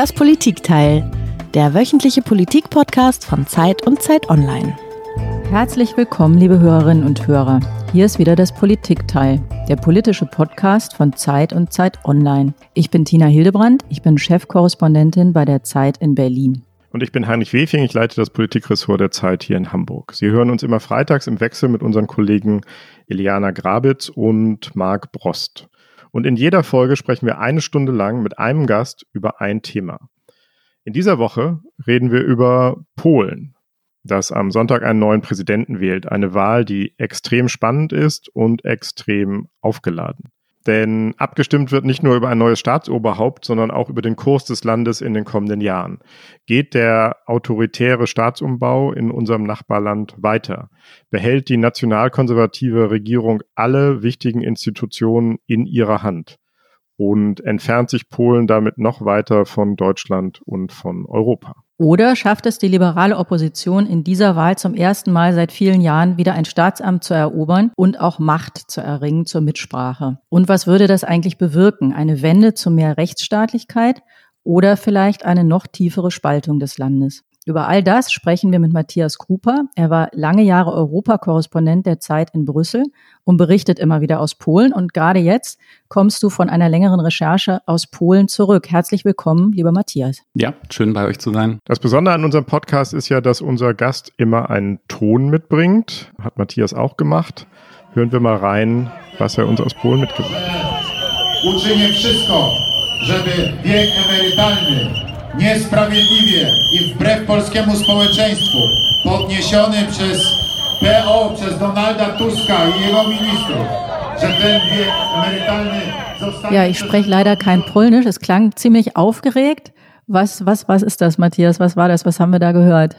Das Politikteil, der wöchentliche Politikpodcast von Zeit und Zeit Online. Herzlich willkommen, liebe Hörerinnen und Hörer. Hier ist wieder das Politikteil, der politische Podcast von Zeit und Zeit Online. Ich bin Tina Hildebrand, ich bin Chefkorrespondentin bei der Zeit in Berlin. Und ich bin Heinrich Wefing, ich leite das Politikressort der Zeit hier in Hamburg. Sie hören uns immer freitags im Wechsel mit unseren Kollegen Eliana Grabitz und Marc Brost. Und in jeder Folge sprechen wir eine Stunde lang mit einem Gast über ein Thema. In dieser Woche reden wir über Polen, das am Sonntag einen neuen Präsidenten wählt. Eine Wahl, die extrem spannend ist und extrem aufgeladen. Denn abgestimmt wird nicht nur über ein neues Staatsoberhaupt, sondern auch über den Kurs des Landes in den kommenden Jahren. Geht der autoritäre Staatsumbau in unserem Nachbarland weiter? Behält die nationalkonservative Regierung alle wichtigen Institutionen in ihrer Hand? Und entfernt sich Polen damit noch weiter von Deutschland und von Europa? Oder schafft es die liberale Opposition in dieser Wahl zum ersten Mal seit vielen Jahren wieder ein Staatsamt zu erobern und auch Macht zu erringen zur Mitsprache? Und was würde das eigentlich bewirken? Eine Wende zu mehr Rechtsstaatlichkeit oder vielleicht eine noch tiefere Spaltung des Landes? Über all das sprechen wir mit Matthias Kruper. Er war lange Jahre Europakorrespondent der Zeit in Brüssel und berichtet immer wieder aus Polen. Und gerade jetzt kommst du von einer längeren Recherche aus Polen zurück. Herzlich willkommen, lieber Matthias. Ja, schön bei euch zu sein. Das Besondere an unserem Podcast ist ja, dass unser Gast immer einen Ton mitbringt. Hat Matthias auch gemacht. Hören wir mal rein, was er uns aus Polen mitgebracht hat. Uczynię wszystko, żeby wiek emerytalny niesprawiedliwie i wbrew polskiemu społeczeństwu podniesiony przez PO, przez Donalda Tuska i jego ministrów, że ten wiek emerytalny. Ja, ich spreche leider kein Polnisch. Es klang ziemlich aufgeregt. Was, was, was ist das, Matthias? Was war das? Was haben wir da gehört?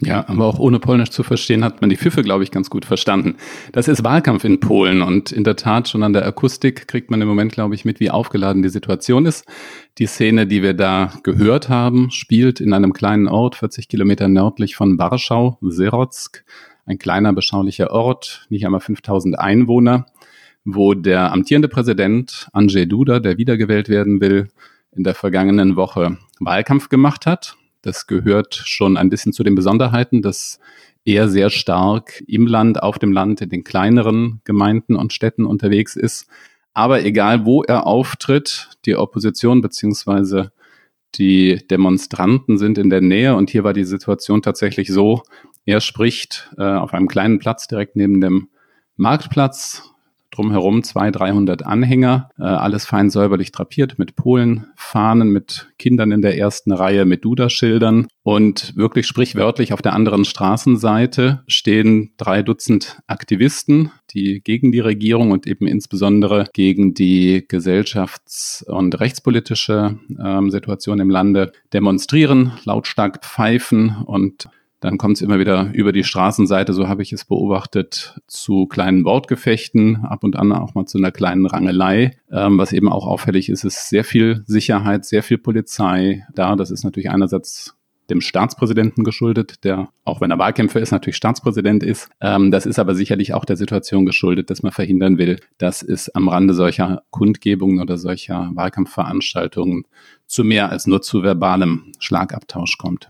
Ja, aber auch ohne Polnisch zu verstehen, hat man die Pfiffe, glaube ich, ganz gut verstanden. Das ist Wahlkampf in Polen und in der Tat schon an der Akustik kriegt man im Moment, glaube ich, mit, wie aufgeladen die Situation ist. Die Szene, die wir da gehört haben, spielt in einem kleinen Ort, 40 Kilometer nördlich von Warschau, Serodzk, ein kleiner, beschaulicher Ort, nicht einmal 5000 Einwohner, wo der amtierende Präsident Andrzej Duda, der wiedergewählt werden will, in der vergangenen Woche Wahlkampf gemacht hat das gehört schon ein bisschen zu den Besonderheiten, dass er sehr stark im Land, auf dem Land, in den kleineren Gemeinden und Städten unterwegs ist. Aber egal, wo er auftritt, die Opposition beziehungsweise die Demonstranten sind in der Nähe. Und hier war die Situation tatsächlich so, er spricht äh, auf einem kleinen Platz direkt neben dem Marktplatz drumherum 200, 300 Anhänger, äh, alles fein säuberlich drapiert mit Polenfahnen, mit Kindern in der ersten Reihe, mit Duda-Schildern. Und wirklich sprichwörtlich auf der anderen Straßenseite stehen drei Dutzend Aktivisten, die gegen die Regierung und eben insbesondere gegen die gesellschafts- und rechtspolitische ähm, Situation im Lande demonstrieren, lautstark pfeifen und dann kommt es immer wieder über die Straßenseite, so habe ich es beobachtet, zu kleinen Wortgefechten, ab und an auch mal zu einer kleinen Rangelei. Ähm, was eben auch auffällig ist, ist sehr viel Sicherheit, sehr viel Polizei da. Das ist natürlich einerseits dem Staatspräsidenten geschuldet, der, auch wenn er Wahlkämpfer ist, natürlich Staatspräsident ist. Ähm, das ist aber sicherlich auch der Situation geschuldet, dass man verhindern will, dass es am Rande solcher Kundgebungen oder solcher Wahlkampfveranstaltungen zu mehr als nur zu verbalem Schlagabtausch kommt.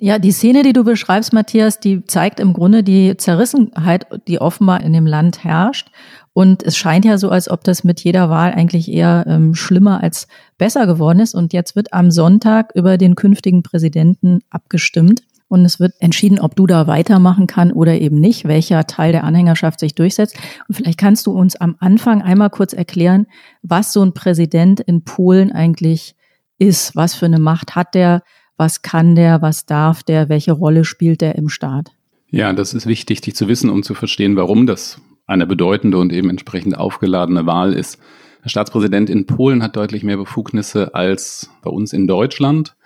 Ja, die Szene, die du beschreibst, Matthias, die zeigt im Grunde die Zerrissenheit, die offenbar in dem Land herrscht. Und es scheint ja so, als ob das mit jeder Wahl eigentlich eher ähm, schlimmer als besser geworden ist. Und jetzt wird am Sonntag über den künftigen Präsidenten abgestimmt. Und es wird entschieden, ob du da weitermachen kann oder eben nicht, welcher Teil der Anhängerschaft sich durchsetzt. Und vielleicht kannst du uns am Anfang einmal kurz erklären, was so ein Präsident in Polen eigentlich ist. Was für eine Macht hat der? Was kann der, was darf der, welche Rolle spielt der im Staat? Ja, das ist wichtig, dich zu wissen, um zu verstehen, warum das eine bedeutende und eben entsprechend aufgeladene Wahl ist. Der Staatspräsident in Polen hat deutlich mehr Befugnisse als bei uns in Deutschland.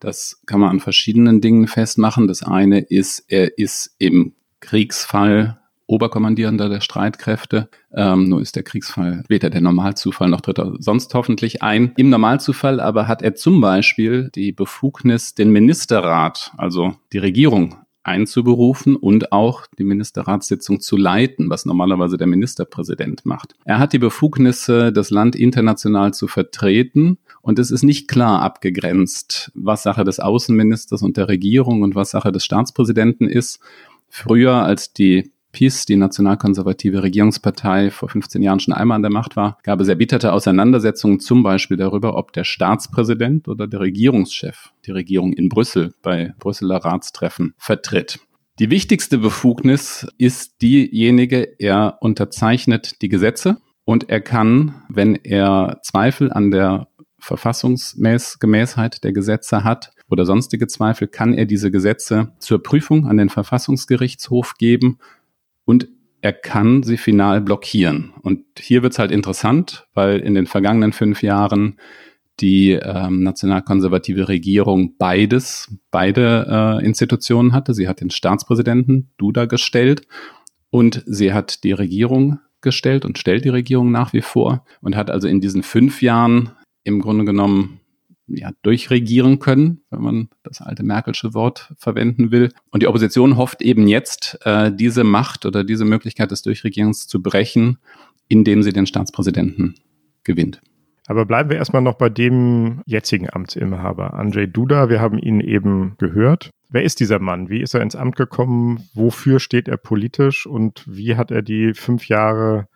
Das kann man an verschiedenen Dingen festmachen. Das eine ist, er ist im Kriegsfall Oberkommandierender der Streitkräfte. Ähm, nur ist der Kriegsfall weder der Normalzufall noch tritt er sonst hoffentlich ein. Im Normalzufall aber hat er zum Beispiel die Befugnis, den Ministerrat, also die Regierung einzuberufen und auch die Ministerratssitzung zu leiten, was normalerweise der Ministerpräsident macht. Er hat die Befugnisse, das Land international zu vertreten Und es ist nicht klar abgegrenzt, was Sache des Außenministers und der Regierung und was Sache des Staatspräsidenten ist. Früher, als die PiS, die nationalkonservative Regierungspartei, vor 15 Jahren schon einmal an der Macht war, gab es erbitterte Auseinandersetzungen zum Beispiel darüber, ob der Staatspräsident oder der Regierungschef die Regierung in Brüssel bei Brüsseler Ratstreffen vertritt. Die wichtigste Befugnis ist diejenige, er unterzeichnet die Gesetze und er kann, wenn er Zweifel an der Verfassungsgemäßheit der Gesetze hat oder sonstige Zweifel, kann er diese Gesetze zur Prüfung an den Verfassungsgerichtshof geben und er kann sie final blockieren. Und hier wird es halt interessant, weil in den vergangenen fünf Jahren die ähm, nationalkonservative Regierung beides, beide äh, Institutionen hatte. Sie hat den Staatspräsidenten Duda gestellt und sie hat die Regierung gestellt und stellt die Regierung nach wie vor und hat also in diesen fünf Jahren im Grunde genommen ja, durchregieren können, wenn man das alte Merkelsche Wort verwenden will. Und die Opposition hofft eben jetzt, äh, diese Macht oder diese Möglichkeit des Durchregierens zu brechen, indem sie den Staatspräsidenten gewinnt. Aber bleiben wir erstmal noch bei dem jetzigen Amtsinhaber, Andrzej Duda. Wir haben ihn eben gehört. Wer ist dieser Mann? Wie ist er ins Amt gekommen? Wofür steht er politisch? Und wie hat er die fünf Jahre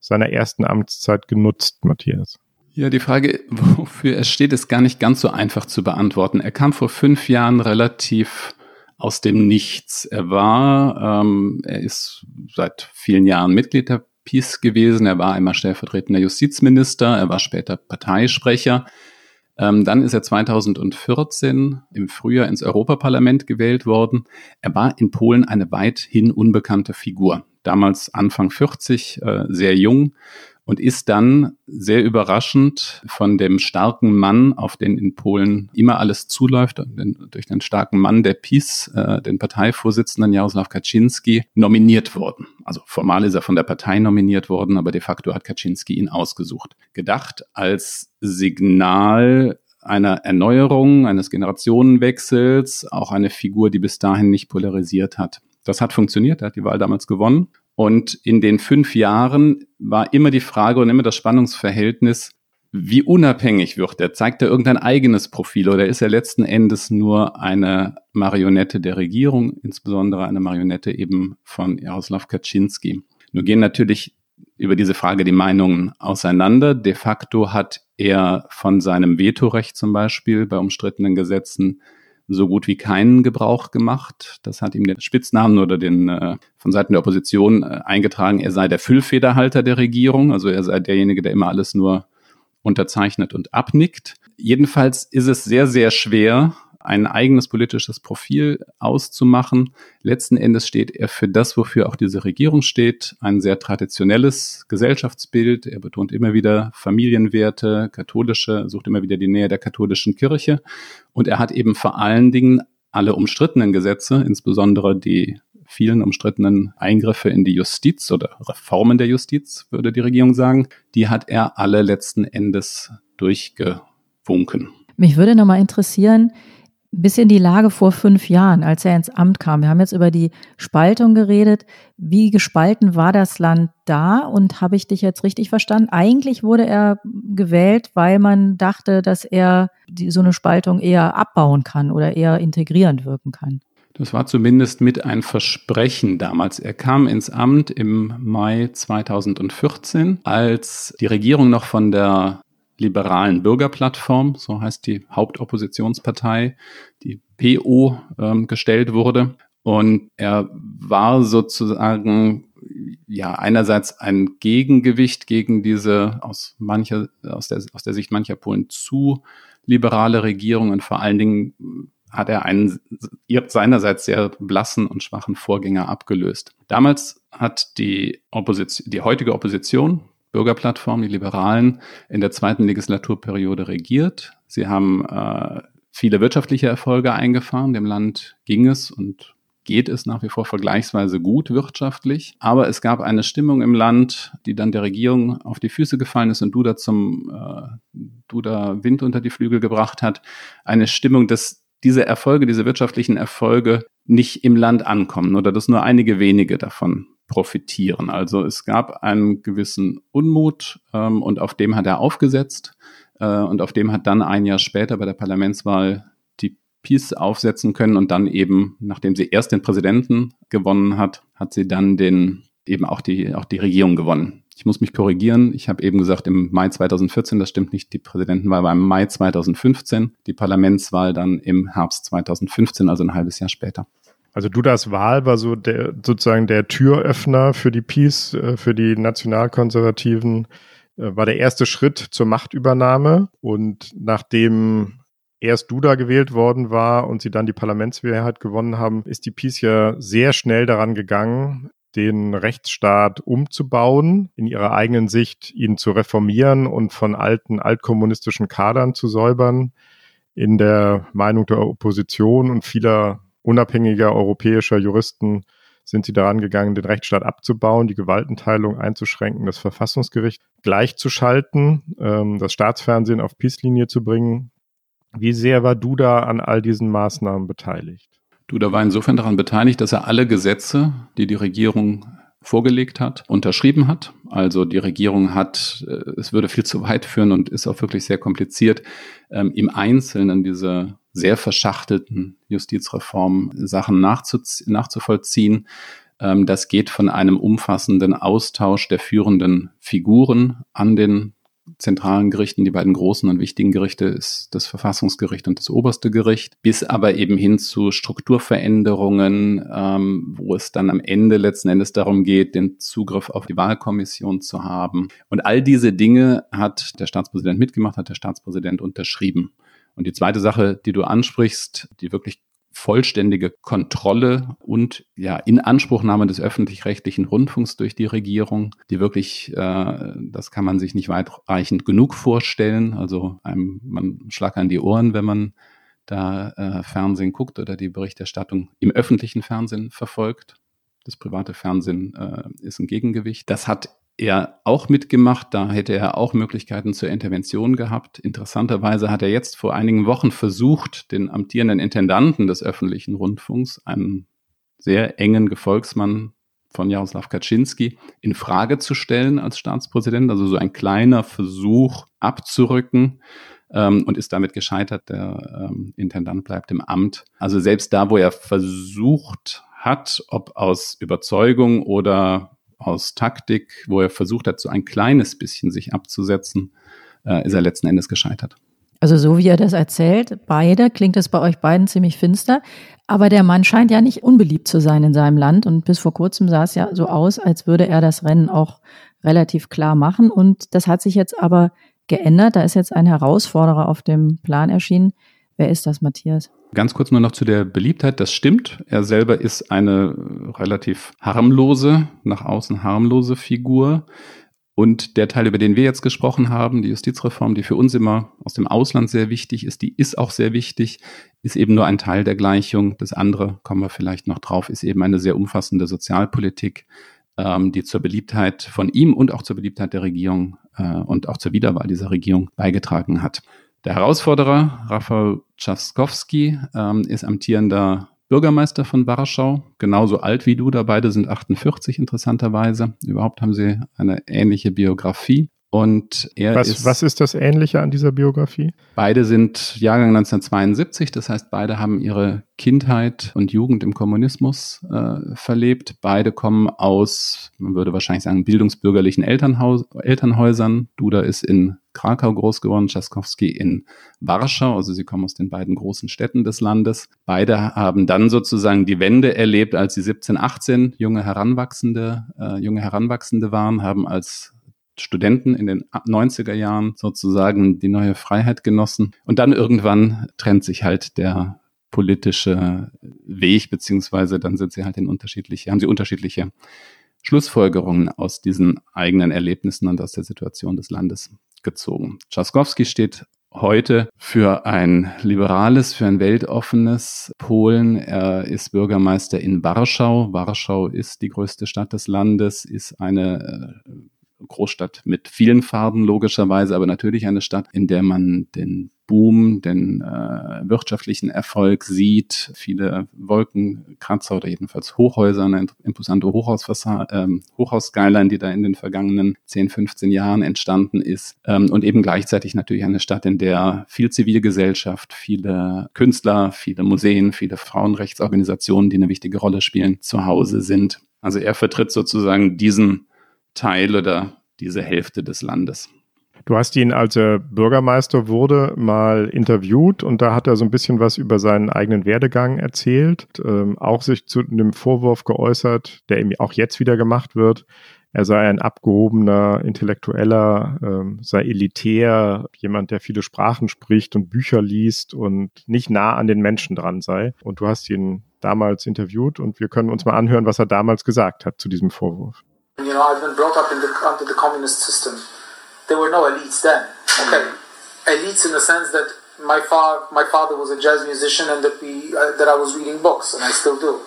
seiner ersten Amtszeit genutzt, Matthias? Ja, die Frage, wofür er steht, ist gar nicht ganz so einfach zu beantworten. Er kam vor fünf Jahren relativ aus dem Nichts. Er war, ähm, er ist seit vielen Jahren Mitglied der PiS gewesen. Er war einmal stellvertretender Justizminister, er war später Parteisprecher. Ähm, dann ist er 2014 im Frühjahr ins Europaparlament gewählt worden. Er war in Polen eine weithin unbekannte Figur. Damals Anfang 40, äh, sehr jung und ist dann sehr überraschend von dem starken Mann, auf den in Polen immer alles zuläuft, durch den starken Mann der PiS, äh, den Parteivorsitzenden Jaroslaw Kaczynski, nominiert worden. Also formal ist er von der Partei nominiert worden, aber de facto hat Kaczynski ihn ausgesucht. Gedacht als Signal einer Erneuerung, eines Generationenwechsels, auch eine Figur, die bis dahin nicht polarisiert hat. Das hat funktioniert, er hat die Wahl damals gewonnen. Und in den fünf Jahren war immer die Frage und immer das Spannungsverhältnis, wie unabhängig wird er? Zeigt er irgendein eigenes Profil oder ist er letzten Endes nur eine Marionette der Regierung, insbesondere eine Marionette eben von Jaroslaw Kaczynski? Nun gehen natürlich über diese Frage die Meinungen auseinander. De facto hat er von seinem Vetorecht zum Beispiel bei umstrittenen Gesetzen so gut wie keinen Gebrauch gemacht. Das hat ihm den Spitznamen oder den äh, von Seiten der Opposition äh, eingetragen, er sei der Füllfederhalter der Regierung, also er sei derjenige, der immer alles nur unterzeichnet und abnickt. Jedenfalls ist es sehr, sehr schwer, ein eigenes politisches Profil auszumachen. Letzten Endes steht er für das, wofür auch diese Regierung steht, ein sehr traditionelles Gesellschaftsbild. Er betont immer wieder Familienwerte, katholische, sucht immer wieder die Nähe der katholischen Kirche. Und er hat eben vor allen Dingen alle umstrittenen Gesetze, insbesondere die vielen umstrittenen Eingriffe in die Justiz oder Reformen der Justiz, würde die Regierung sagen, die hat er alle letzten Endes durchgewunken. Mich würde nochmal interessieren, bisschen die Lage vor fünf Jahren, als er ins Amt kam. Wir haben jetzt über die Spaltung geredet. Wie gespalten war das Land da? Und habe ich dich jetzt richtig verstanden? Eigentlich wurde er gewählt, weil man dachte, dass er die, so eine Spaltung eher abbauen kann oder eher integrierend wirken kann. Das war zumindest mit ein Versprechen damals. Er kam ins Amt im Mai 2014, als die Regierung noch von der liberalen Bürgerplattform, so heißt die Hauptoppositionspartei, die PO, ähm, gestellt wurde. Und er war sozusagen ja einerseits ein Gegengewicht gegen diese aus mancher aus der aus der Sicht mancher Polen zu liberale Regierung und vor allen Dingen hat er einen seinerseits sehr blassen und schwachen Vorgänger abgelöst. Damals hat die Opposition, die heutige Opposition, Bürgerplattform, die Liberalen, in der zweiten Legislaturperiode regiert. Sie haben äh, viele wirtschaftliche Erfolge eingefahren. Dem Land ging es und geht es nach wie vor vergleichsweise gut wirtschaftlich. Aber es gab eine Stimmung im Land, die dann der Regierung auf die Füße gefallen ist und Duda zum äh, Duda Wind unter die Flügel gebracht hat. Eine Stimmung, dass diese Erfolge, diese wirtschaftlichen Erfolge nicht im Land ankommen oder dass nur einige wenige davon profitieren. Also es gab einen gewissen Unmut ähm, und auf dem hat er aufgesetzt. Äh, und auf dem hat dann ein Jahr später bei der Parlamentswahl die Peace aufsetzen können und dann eben, nachdem sie erst den Präsidenten gewonnen hat, hat sie dann den eben auch die, auch die Regierung gewonnen. Ich muss mich korrigieren. Ich habe eben gesagt, im Mai 2014, das stimmt nicht, die Präsidentenwahl war im Mai 2015, die Parlamentswahl dann im Herbst 2015, also ein halbes Jahr später. Also Dudas Wahl war so der sozusagen der Türöffner für die Peace, äh, für die Nationalkonservativen, äh, war der erste Schritt zur Machtübernahme. Und nachdem erst Duda gewählt worden war und sie dann die Parlamentsmehrheit gewonnen haben, ist die Peace ja sehr schnell daran gegangen, den Rechtsstaat umzubauen, in ihrer eigenen Sicht ihn zu reformieren und von alten altkommunistischen Kadern zu säubern, in der Meinung der Opposition und vieler unabhängiger europäischer Juristen sind sie daran gegangen, den Rechtsstaat abzubauen, die Gewaltenteilung einzuschränken, das Verfassungsgericht gleichzuschalten, ähm, das Staatsfernsehen auf Peace-Linie zu bringen. Wie sehr war Duda an all diesen Maßnahmen beteiligt? Duda war insofern daran beteiligt, dass er alle Gesetze, die die Regierung vorgelegt hat, unterschrieben hat. Also die Regierung hat, äh, es würde viel zu weit führen und ist auch wirklich sehr kompliziert, ähm, im Einzelnen diese sehr verschachtelten Justizreform-Sachen nachzuvollziehen. Ähm, das geht von einem umfassenden Austausch der führenden Figuren an den zentralen Gerichten, die beiden großen und wichtigen Gerichte ist das Verfassungsgericht und das oberste Gericht, bis aber eben hin zu Strukturveränderungen, ähm, wo es dann am Ende letzten Endes darum geht, den Zugriff auf die Wahlkommission zu haben. Und all diese Dinge hat der Staatspräsident mitgemacht, hat der Staatspräsident unterschrieben. Und die zweite Sache, die du ansprichst, die wirklich vollständige Kontrolle und ja Inanspruchnahme des öffentlich-rechtlichen Rundfunks durch die Regierung, die wirklich, äh, das kann man sich nicht weitreichend genug vorstellen. Also einem, man an die Ohren, wenn man da äh, Fernsehen guckt oder die Berichterstattung im öffentlichen Fernsehen verfolgt. Das private Fernsehen äh, ist ein Gegengewicht. Das hat er auch mitgemacht. Da hätte er auch Möglichkeiten zur Intervention gehabt. Interessanterweise hat er jetzt vor einigen Wochen versucht, den amtierenden Intendanten des öffentlichen Rundfunks, einen sehr engen Gefolgsmann von Jaroslaw Kaczynski, in Frage zu stellen als Staatspräsident. Also so ein kleiner Versuch abzurücken ähm, und ist damit gescheitert. Der ähm, Intendant bleibt im Amt. Also selbst da, wo er versucht hat, ob aus Überzeugung oder aus Taktik, wo er versucht hat, so ein kleines bisschen sich abzusetzen, äh, ist er letzten Endes gescheitert. Also so wie er das erzählt, beide, klingt es bei euch beiden ziemlich finster. Aber der Mann scheint ja nicht unbeliebt zu sein in seinem Land. Und bis vor kurzem sah es ja so aus, als würde er das Rennen auch relativ klar machen. Und das hat sich jetzt aber geändert. Da ist jetzt ein Herausforderer auf dem Plan erschienen. Wer ist das, Matthias? Ganz kurz nur noch zu der Beliebtheit. Das stimmt. Er selber ist eine relativ harmlose, nach außen harmlose Figur. Und der Teil, über den wir jetzt gesprochen haben, die Justizreform, die für uns immer aus dem Ausland sehr wichtig ist, die ist auch sehr wichtig, ist eben nur ein Teil der Gleichung. Das andere, kommen wir vielleicht noch drauf, ist eben eine sehr umfassende Sozialpolitik, ähm, die zur Beliebtheit von ihm und auch zur Beliebtheit der Regierung äh, und auch zur Wiederwahl dieser Regierung beigetragen hat. Der Herausforderer, Rafał Trzaskowski, ähm, ist amtierender Bürgermeister von Warschau, genauso alt wie du, da beide sind 48 interessanterweise. Überhaupt haben sie eine ähnliche Biografie. Und er was, ist. Was ist das Ähnliche an dieser Biografie? Beide sind Jahrgang 1972, das heißt, beide haben ihre Kindheit und Jugend im Kommunismus äh, verlebt. Beide kommen aus, man würde wahrscheinlich sagen, bildungsbürgerlichen Elternhaus, Elternhäusern. Duda ist in Krakau groß geworden, Tschaskowski in Warschau, also sie kommen aus den beiden großen Städten des Landes. Beide haben dann sozusagen die Wende erlebt, als sie 17, 18 junge Heranwachsende, äh, junge Heranwachsende waren, haben als Studenten in den 90er Jahren sozusagen die neue Freiheit genossen. Und dann irgendwann trennt sich halt der politische Weg, beziehungsweise dann sind sie halt in unterschiedliche, haben sie unterschiedliche Schlussfolgerungen aus diesen eigenen Erlebnissen und aus der Situation des Landes gezogen. Trzaskowski steht heute für ein liberales, für ein weltoffenes Polen. Er ist Bürgermeister in Warschau. Warschau ist die größte Stadt des Landes, ist eine äh, Großstadt mit vielen Farben logischerweise, aber natürlich eine Stadt, in der man den Boom, den äh, wirtschaftlichen Erfolg sieht, viele Wolkenkratzer oder jedenfalls Hochhäuser, eine imposante Hochhausfassade, ähm, Hochhausskyline, die da in den vergangenen 10, 15 Jahren entstanden ist. Ähm, und eben gleichzeitig natürlich eine Stadt, in der viel Zivilgesellschaft, viele Künstler, viele Museen, viele Frauenrechtsorganisationen, die eine wichtige Rolle spielen, zu Hause sind. Also er vertritt sozusagen diesen Teil oder diese Hälfte des Landes. Du hast ihn, als er Bürgermeister wurde, mal interviewt und da hat er so ein bisschen was über seinen eigenen Werdegang erzählt, ähm, auch sich zu dem Vorwurf geäußert, der ihm auch jetzt wieder gemacht wird. Er sei ein abgehobener Intellektueller, ähm, sei elitär, jemand, der viele Sprachen spricht und Bücher liest und nicht nah an den Menschen dran sei. Und du hast ihn damals interviewt und wir können uns mal anhören, was er damals gesagt hat zu diesem Vorwurf. You know, I've been brought up in the, under the communist system. There were no elites then. Okay, elites in the sense that my father, my father was a jazz musician, and that we, uh, that I was reading books, and I still do.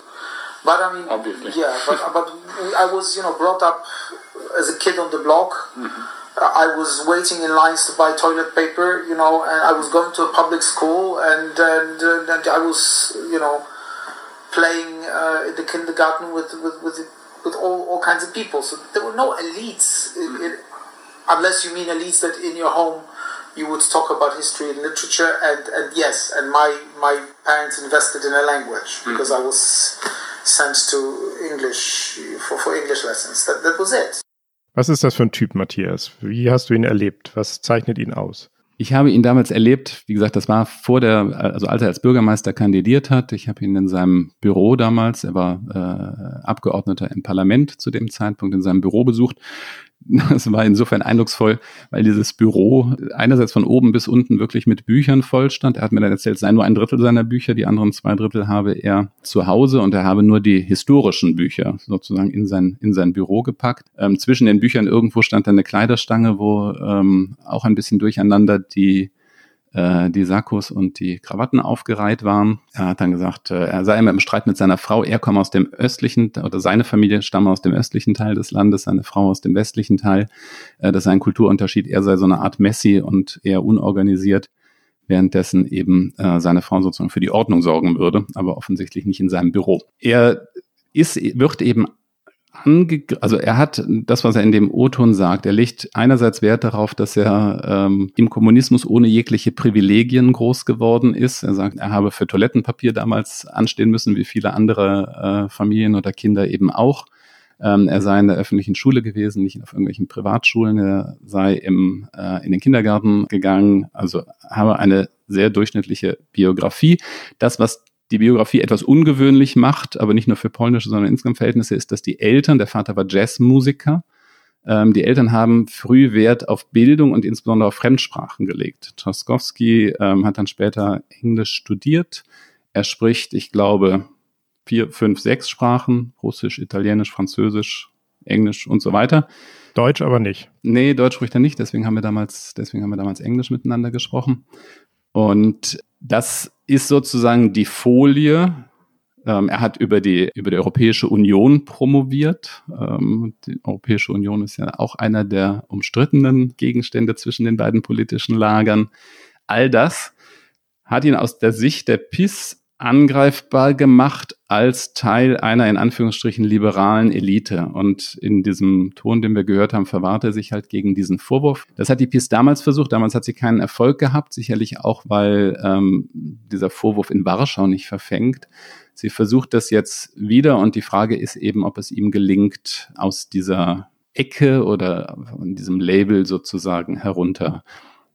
But I mean, Obviously. yeah, but but I was, you know, brought up as a kid on the block. I was waiting in lines to buy toilet paper, you know, and I was going to a public school, and and, and I was, you know, playing uh, in the kindergarten with with with, with all, all kinds of people. So there were no elites, in, in, unless you mean elites that in your home you would talk about history and literature. And, and yes, and my my parents invested in a language hmm. because I was sent to English for, for English lessons. That, that was it. Was ist das für ein Typ, Matthias? Wie hast du ihn erlebt? Was zeichnet ihn aus? Ich habe ihn damals erlebt, wie gesagt, das war vor der, also als er als Bürgermeister kandidiert hat. Ich habe ihn in seinem Büro damals, er war äh, Abgeordneter im Parlament zu dem Zeitpunkt, in seinem Büro besucht. Das war insofern eindrucksvoll, weil dieses Büro einerseits von oben bis unten wirklich mit Büchern voll stand. Er hat mir dann erzählt, es sei nur ein Drittel seiner Bücher, die anderen zwei Drittel habe er zu Hause und er habe nur die historischen Bücher sozusagen in sein, in sein Büro gepackt. Ähm, zwischen den Büchern irgendwo stand dann eine Kleiderstange, wo ähm, auch ein bisschen durcheinander die die Sakkos und die Krawatten aufgereiht waren. Er hat dann gesagt, äh, er sei immer im Streit mit seiner Frau. Er komme aus dem östlichen, oder seine Familie stamme aus dem östlichen Teil des Landes, seine Frau aus dem westlichen Teil. Äh, das sei ein Kulturunterschied. Er sei so eine Art Messi und eher unorganisiert währenddessen eben äh, seine Frau sozusagen für die Ordnung sorgen würde, aber offensichtlich nicht in seinem Büro. Er ist, wird eben ange also er hat das, was er in dem O-Ton sagt, er legt einerseits Wert darauf, dass er ähm, im Kommunismus ohne jegliche Privilegien groß geworden ist. Er sagt, er habe für Toilettenpapier damals anstehen müssen, wie viele andere äh, Familien oder Kinder eben auch. Ähm, er sei in der öffentlichen Schule gewesen, nicht auf irgendwelchen Privatschulen. Er sei im, äh, in den Kindergarten gegangen, also habe eine sehr durchschnittliche Biografie. Das, was die Biografie etwas ungewöhnlich macht, aber nicht nur für polnische, sondern insgesamt Verhältnisse, ist, dass die Eltern, der Vater war Jazzmusiker, ähm, die Eltern haben früh Wert auf Bildung und insbesondere auf Fremdsprachen gelegt. Trzaskowski ähm, hat dann später Englisch studiert. Er spricht, ich glaube, vier, fünf, sechs Sprachen, Russisch, Italienisch, Französisch, Englisch und so weiter. Deutsch aber nicht. Nee, Deutsch spricht er nicht, deswegen haben wir damals, deswegen haben wir damals Englisch miteinander gesprochen. Und das ist sozusagen die Folie. Ähm, er hat über die, über die Europäische Union promoviert. Ähm, die Europäische Union ist ja auch einer der umstrittenen Gegenstände zwischen den beiden politischen Lagern. All das hat ihn aus der Sicht der PIS angreifbar gemacht als Teil einer in Anführungsstrichen liberalen Elite. Und in diesem Ton, den wir gehört haben, verwahrt er sich halt gegen diesen Vorwurf. Das hat die PiS damals versucht. Damals hat sie keinen Erfolg gehabt, sicherlich auch, weil ähm, dieser Vorwurf in Warschau nicht verfängt. Sie versucht das jetzt wieder und die Frage ist eben, ob es ihm gelingt, aus dieser Ecke oder von diesem Label sozusagen herunter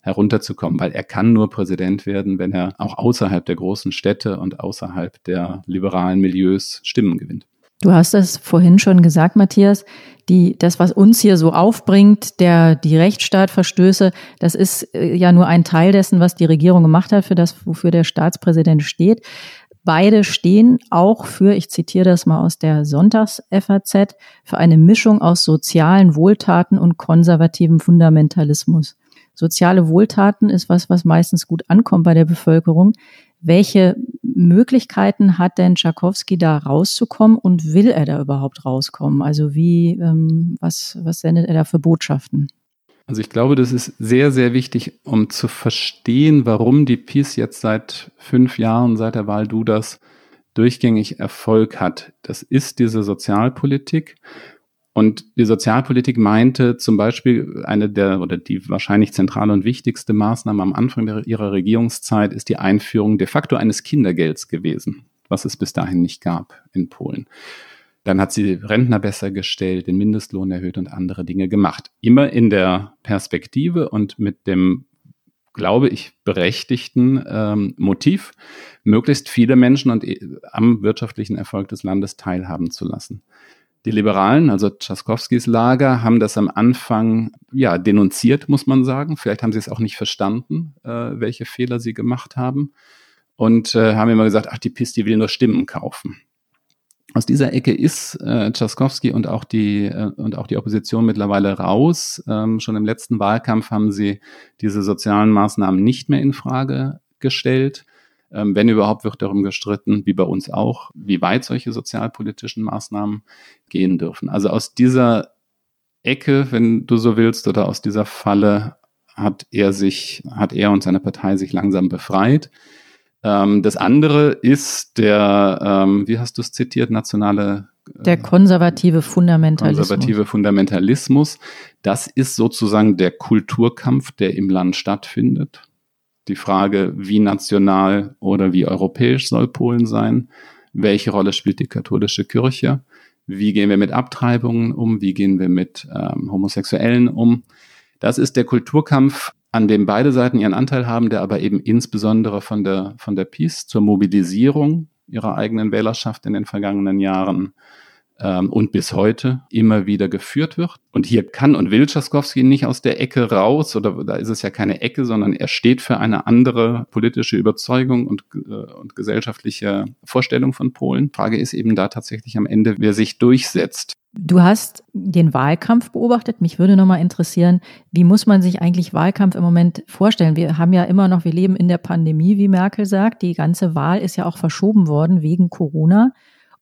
herunterzukommen, weil er kann nur Präsident werden, wenn er auch außerhalb der großen Städte und außerhalb der liberalen Milieus Stimmen gewinnt. Du hast es vorhin schon gesagt, Matthias. Die, das, was uns hier so aufbringt, der, die Rechtsstaatverstöße, das ist äh, ja nur ein Teil dessen, was die Regierung gemacht hat, für das, wofür der Staatspräsident steht. Beide stehen auch für, ich zitiere das mal aus der Sonntags-FAZ, für eine Mischung aus sozialen Wohltaten und konservativem Fundamentalismus. Soziale Wohltaten ist was, was meistens gut ankommt bei der Bevölkerung. Welche Möglichkeiten hat denn Tchaikovsky da rauszukommen und will er da überhaupt rauskommen? Also wie, ähm, was, was sendet er da für Botschaften? Also ich glaube, das ist sehr, sehr wichtig, um zu verstehen, warum die PiS jetzt seit fünf Jahren, seit der Wahl Dudas, durchgängig Erfolg hat. Das ist diese Sozialpolitik. Und die Sozialpolitik meinte zum Beispiel eine der oder die wahrscheinlich zentrale und wichtigste Maßnahme am Anfang ihrer Regierungszeit ist die Einführung de facto eines Kindergelds gewesen, was es bis dahin nicht gab in Polen. Dann hat sie Rentner besser gestellt, den Mindestlohn erhöht und andere Dinge gemacht. Immer in der Perspektive und mit dem, glaube ich, berechtigten ähm, Motiv, möglichst viele Menschen und, äh, am wirtschaftlichen Erfolg des Landes teilhaben zu lassen. Die Liberalen, also Tschaskowskis Lager, haben das am Anfang ja denunziert, muss man sagen. Vielleicht haben sie es auch nicht verstanden, äh, welche Fehler sie gemacht haben. Und äh, haben immer gesagt, ach, die PIS, die will nur Stimmen kaufen. Aus dieser Ecke ist äh, Tschaskowski und auch die äh, und auch die Opposition mittlerweile raus. Ähm, schon im letzten Wahlkampf haben sie diese sozialen Maßnahmen nicht mehr in Frage gestellt. Ähm, wenn überhaupt, wird darum gestritten, wie bei uns auch, wie weit solche sozialpolitischen Maßnahmen gehen dürfen. Also aus dieser Ecke, wenn du so willst, oder aus dieser Falle hat er sich, hat er und seine Partei sich langsam befreit. Ähm, das andere ist der, ähm, wie hast du es zitiert, nationale äh, der konservative Fundamentalismus. Konservative Fundamentalismus. Das ist sozusagen der Kulturkampf, der im Land stattfindet. Die Frage, wie national oder wie europäisch soll Polen sein? Welche Rolle spielt die katholische Kirche? Wie gehen wir mit Abtreibungen um? Wie gehen wir mit ähm, Homosexuellen um? Das ist der Kulturkampf, an dem beide Seiten ihren Anteil haben, der aber eben insbesondere von der, von der Peace zur Mobilisierung ihrer eigenen Wählerschaft in den vergangenen Jahren ähm, und bis heute immer wieder geführt wird. Und hier kann und will Tschaskowski nicht aus der Ecke raus, oder da ist es ja keine Ecke, sondern er steht für eine andere politische Überzeugung und, äh, und gesellschaftliche Vorstellung von Polen. Frage ist eben da tatsächlich am Ende, wer sich durchsetzt. Du hast den Wahlkampf beobachtet. Mich würde nochmal interessieren, wie muss man sich eigentlich Wahlkampf im Moment vorstellen? Wir haben ja immer noch, wir leben in der Pandemie, wie Merkel sagt. Die ganze Wahl ist ja auch verschoben worden wegen Corona.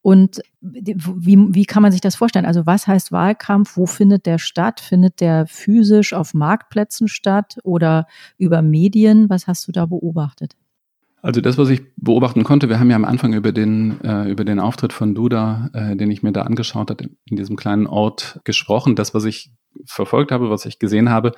Und wie, wie kann man sich das vorstellen? Also was heißt Wahlkampf? Wo findet der statt? Findet der physisch auf Marktplätzen statt oder über Medien? Was hast du da beobachtet? Also das, was ich beobachten konnte, wir haben ja am Anfang über den, äh, über den Auftritt von Duda, äh, den ich mir da angeschaut habe, in diesem kleinen Ort gesprochen. Das, was ich verfolgt habe, was ich gesehen habe,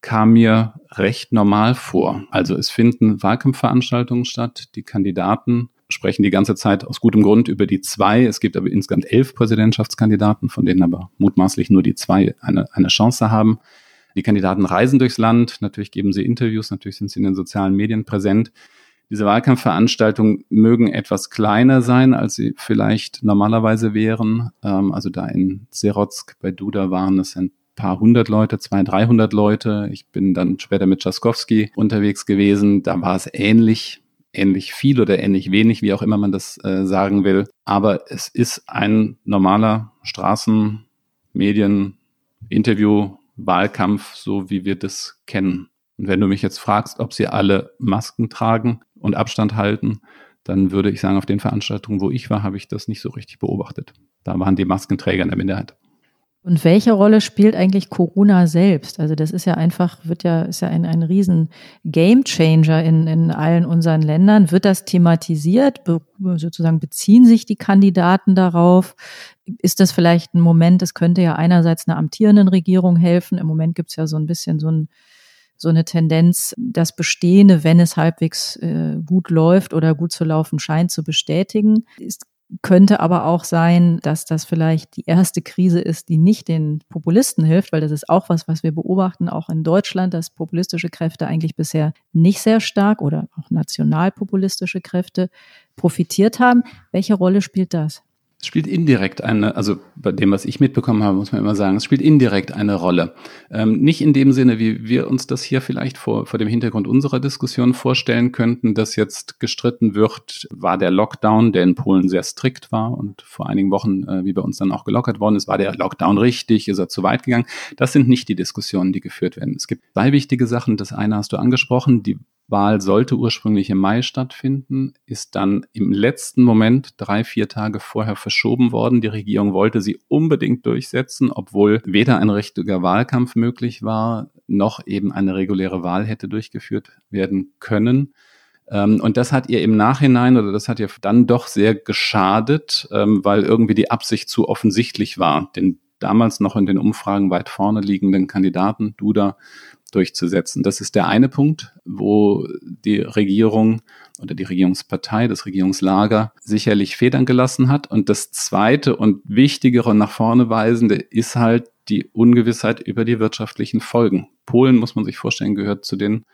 kam mir recht normal vor. Also es finden Wahlkampfveranstaltungen statt, die Kandidaten sprechen die ganze Zeit aus gutem Grund über die zwei. Es gibt aber insgesamt elf Präsidentschaftskandidaten, von denen aber mutmaßlich nur die zwei eine, eine Chance haben. Die Kandidaten reisen durchs Land, natürlich geben sie Interviews, natürlich sind sie in den sozialen Medien präsent. Diese Wahlkampfveranstaltungen mögen etwas kleiner sein, als sie vielleicht normalerweise wären. Ähm, also da in Serotsk bei Duda waren es ein paar hundert Leute, zwei, dreihundert Leute. Ich bin dann später mit Tschaskowski unterwegs gewesen. Da war es ähnlich ähnlich viel oder ähnlich wenig, wie auch immer man das äh, sagen will. Aber es ist ein normaler Straßen-, Medien-, Interview, Wahlkampf, so wie wir das kennen. Und wenn du mich jetzt fragst, ob sie alle Masken tragen und Abstand halten, dann würde ich sagen, auf den Veranstaltungen, wo ich war, habe ich das nicht so richtig beobachtet. Da waren die Maskenträger in der Minderheit. Und welche Rolle spielt eigentlich Corona selbst? Also das ist ja einfach, wird ja, ist ja ein, ein riesen Gamechanger in, in allen unseren Ländern. Wird das thematisiert? Be, sozusagen beziehen sich die Kandidaten darauf? Ist das vielleicht ein Moment, das könnte ja einerseits einer amtierenden Regierung helfen. Im Moment gibt es ja so ein bisschen so ein so eine Tendenz, das Bestehende, wenn es halbwegs äh, gut läuft oder gut zu laufen scheint, zu bestätigen. Ist könnte aber auch sein, dass das vielleicht die erste Krise ist, die nicht den Populisten hilft, weil das ist auch was, was wir beobachten, auch in Deutschland, dass populistische Kräfte eigentlich bisher nicht sehr stark oder auch nationalpopulistische Kräfte profitiert haben. Welche Rolle spielt das? Es spielt indirekt eine, also bei dem, was ich mitbekommen habe, muss man immer sagen, es spielt indirekt eine Rolle. Ähm, nicht in dem Sinne, wie wir uns das hier vielleicht vor, vor dem Hintergrund unserer Diskussion vorstellen könnten, dass jetzt gestritten wird, war der Lockdown, der in Polen sehr strikt war und vor einigen Wochen, äh, wie bei uns dann auch gelockert worden ist, war der Lockdown richtig, ist er zu weit gegangen? Das sind nicht die Diskussionen, die geführt werden. Es gibt zwei wichtige Sachen. Das eine hast du angesprochen, die Wahl sollte ursprünglich im Mai stattfinden, ist dann im letzten Moment drei, vier Tage vorher verschoben worden. Die Regierung wollte sie unbedingt durchsetzen, obwohl weder ein richtiger Wahlkampf möglich war, noch eben eine reguläre Wahl hätte durchgeführt werden können. Ähm, und das hat ihr im Nachhinein oder das hat ihr dann doch sehr geschadet, ähm, weil irgendwie die Absicht zu offensichtlich war, den damals noch in den Umfragen weit vorne liegenden Kandidaten Duda durchzusetzen. Das ist der eine Punkt, wo die Regierung oder die Regierungspartei, das Regierungslager sicherlich Federn gelassen hat. Und das zweite und wichtigere und nach vorne weisende ist halt die Ungewissheit über die wirtschaftlichen Folgen. Polen, muss man sich vorstellen, gehört zu den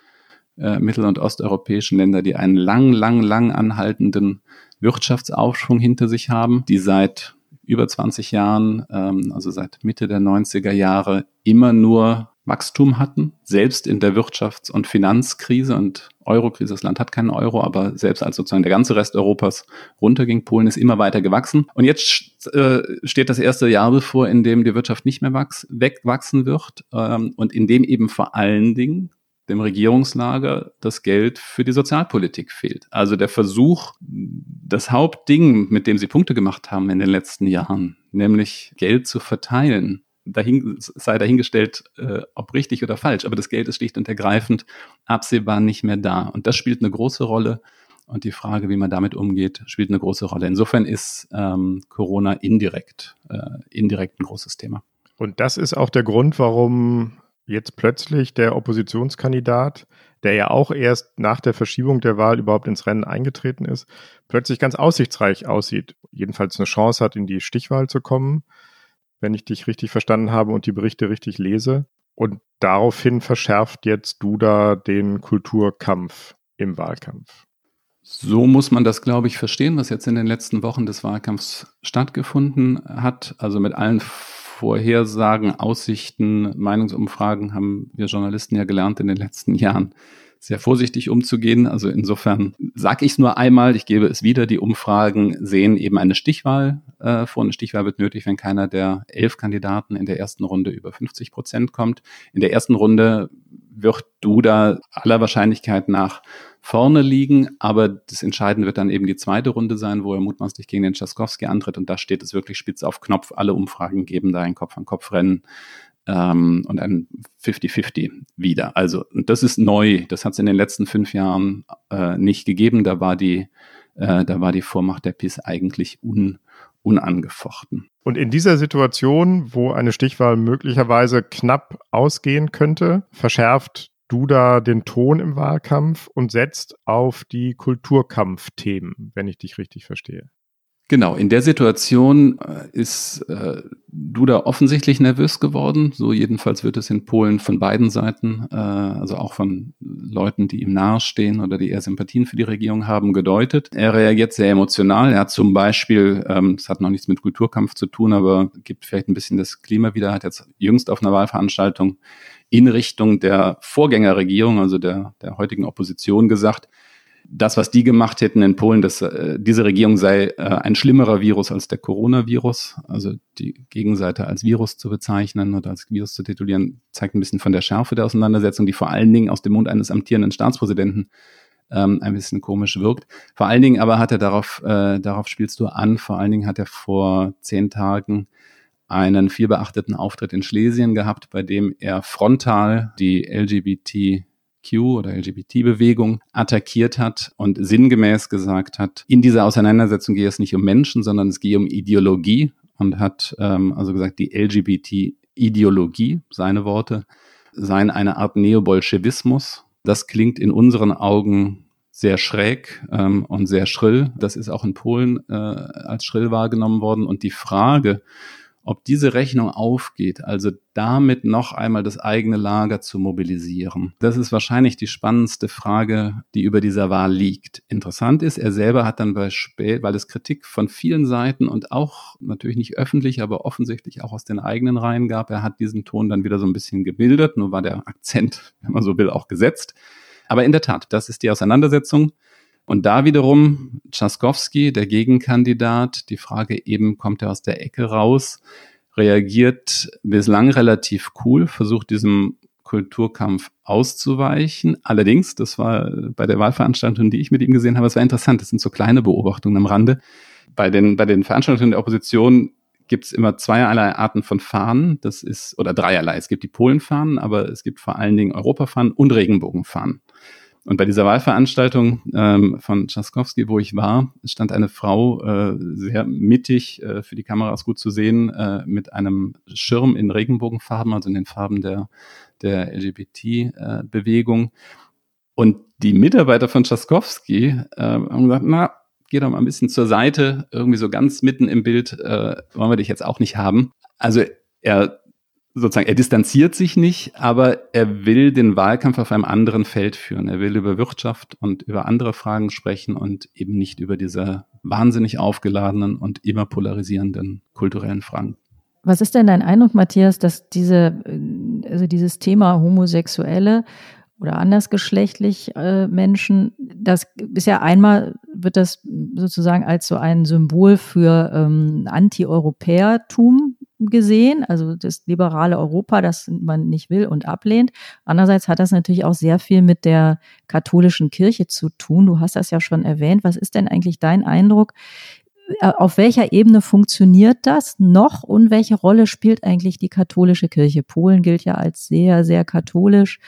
äh, mittel- und osteuropäischen Ländern, die einen lang, lang, lang anhaltenden Wirtschaftsaufschwung hinter sich haben, die seit über 20 Jahren, ähm, also seit Mitte der 90er Jahre, immer nur Wachstum hatten, selbst in der Wirtschafts- und Finanzkrise und Eurokrise. Das Land hat keinen Euro, aber selbst als sozusagen der ganze Rest Europas runterging, Polen ist immer weiter gewachsen. Und jetzt äh, steht das erste Jahr bevor, in dem die Wirtschaft nicht mehr wachs wegwachsen wird ähm, und in dem eben vor allen Dingen dem Regierungslager das Geld für die Sozialpolitik fehlt. Also der Versuch, das Hauptding, mit dem sie Punkte gemacht haben in den letzten Jahren, nämlich Geld zu verteilen, dahin, sei dahingestellt, äh, ob richtig oder falsch, aber das Geld ist schlicht und ergreifend absehbar nicht mehr da. Und das spielt eine große Rolle. Und die Frage, wie man damit umgeht, spielt eine große Rolle. Insofern ist ähm, Corona indirekt, äh, indirekt ein großes Thema. Und das ist auch der Grund, warum jetzt plötzlich der Oppositionskandidat, der ja auch erst nach der Verschiebung der Wahl überhaupt ins Rennen eingetreten ist, plötzlich ganz aussichtsreich aussieht. Jedenfalls eine Chance hat, in die Stichwahl zu kommen wenn ich dich richtig verstanden habe und die Berichte richtig lese. Und daraufhin verschärft jetzt Duda den Kulturkampf im Wahlkampf. So muss man das, glaube ich, verstehen, was jetzt in den letzten Wochen des Wahlkampfs stattgefunden hat. Also mit allen Vorhersagen, Aussichten, Meinungsumfragen haben wir Journalisten ja gelernt in den letzten Jahren sehr vorsichtig umzugehen. Also insofern sage ich es nur einmal, ich gebe es wieder, die Umfragen sehen eben eine Stichwahl äh, vor. Eine Stichwahl wird nötig, wenn keiner der elf Kandidaten in der ersten Runde über 50 Prozent kommt. In der ersten Runde wird Duda aller Wahrscheinlichkeit nach vorne liegen, aber das Entscheidende wird dann eben die zweite Runde sein, wo er mutmaßlich gegen den Tschaskowski antritt und da steht es wirklich spitz auf Knopf. Alle Umfragen geben da ein Kopf-an-Kopf-Rennen ähm, und ein 50-50 wieder. Also das ist neu. Das hat es in den letzten fünf Jahren äh, nicht gegeben. Da war die, äh, da war die Vormacht der PIS eigentlich un, unangefochten. Und in dieser Situation, wo eine Stichwahl möglicherweise knapp ausgehen könnte, verschärft Duda den Ton im Wahlkampf und setzt auf die Kulturkampfthemen, wenn ich dich richtig verstehe. Genau, in der Situation äh, ist äh, Duda offensichtlich nervös geworden. So jedenfalls wird es in Polen von beiden Seiten, äh, also auch von Leuten, die ihm nahestehen oder die eher Sympathien für die Regierung haben, gedeutet. Er reagiert sehr emotional. Er hat zum Beispiel, ähm, das hat noch nichts mit Kulturkampf zu tun, aber gibt vielleicht ein bisschen das Klima wieder, hat jetzt jüngst auf einer Wahlveranstaltung in Richtung der Vorgängerregierung, also der, der heutigen Opposition gesagt, das, was die gemacht hätten in Polen, dass äh, diese Regierung sei äh, ein schlimmerer Virus als der Coronavirus, also die Gegenseite als Virus zu bezeichnen oder als Virus zu titulieren, zeigt ein bisschen von der Schärfe der Auseinandersetzung, die vor allen Dingen aus dem Mund eines amtierenden Staatspräsidenten ähm, ein bisschen komisch wirkt. Vor allen Dingen aber hat er darauf, äh, darauf spielst du an, vor allen Dingen hat er vor zehn Tagen einen vielbeachteten Auftritt in Schlesien gehabt, bei dem er frontal die LGBT Q oder LGBT-Bewegung attackiert hat und sinngemäß gesagt hat, in dieser Auseinandersetzung gehe es nicht um Menschen, sondern es gehe um Ideologie und hat ähm, also gesagt, die LGBT-Ideologie, seine Worte, seien eine Art Neobolschewismus. Das klingt in unseren Augen sehr schräg ähm, und sehr schrill. Das ist auch in Polen äh, als schrill wahrgenommen worden. Und die Frage, ob diese Rechnung aufgeht, also damit noch einmal das eigene Lager zu mobilisieren. Das ist wahrscheinlich die spannendste Frage, die über dieser Wahl liegt. Interessant ist, er selber hat dann bei spät, weil es Kritik von vielen Seiten und auch natürlich nicht öffentlich, aber offensichtlich auch aus den eigenen Reihen gab, er hat diesen Ton dann wieder so ein bisschen gebildet, nur war der Akzent, wenn man so will, auch gesetzt. Aber in der Tat, das ist die Auseinandersetzung. Und da wiederum Tschaskowski, der Gegenkandidat, die Frage eben, kommt er aus der Ecke raus, reagiert bislang relativ cool, versucht diesem Kulturkampf auszuweichen. Allerdings, das war bei der Wahlveranstaltung, die ich mit ihm gesehen habe, es war interessant, das sind so kleine Beobachtungen am Rande. Bei den, bei den Veranstaltungen der Opposition gibt es immer zweierlei Arten von Fahnen. Das ist, oder dreierlei. Es gibt die Polenfahnen, aber es gibt vor allen Dingen Europafahnen und Regenbogenfahnen. Und bei dieser Wahlveranstaltung ähm, von Tschaskowski, wo ich war, stand eine Frau äh, sehr mittig, äh, für die Kameras gut zu sehen, äh, mit einem Schirm in Regenbogenfarben, also in den Farben der, der LGBT-Bewegung. Äh, und die Mitarbeiter von Tschaskowski äh, haben gesagt, na, geh doch mal ein bisschen zur Seite, irgendwie so ganz mitten im Bild äh, wollen wir dich jetzt auch nicht haben. Also er sozusagen, er distanziert sich nicht, aber er will den Wahlkampf auf einem anderen Feld führen. Er will über Wirtschaft und über andere Fragen sprechen und eben nicht über diese wahnsinnig aufgeladenen und immer polarisierenden kulturellen Fragen. Was ist denn dein Eindruck, Matthias, dass diese, also dieses Thema Homosexuelle oder andersgeschlechtlich äh, Menschen, das ja einmal, wird das sozusagen als so ein Symbol für ähm, Anti-Europäertum gesehen, also das liberale Europa, das man nicht will und ablehnt. Andererseits hat das natürlich auch sehr viel mit der katholischen Kirche zu tun. Du hast das ja schon erwähnt. Was ist denn eigentlich dein Eindruck? Äh, auf welcher Ebene funktioniert das noch und welche Rolle spielt eigentlich die katholische Kirche? Polen gilt ja als sehr, sehr katholisch.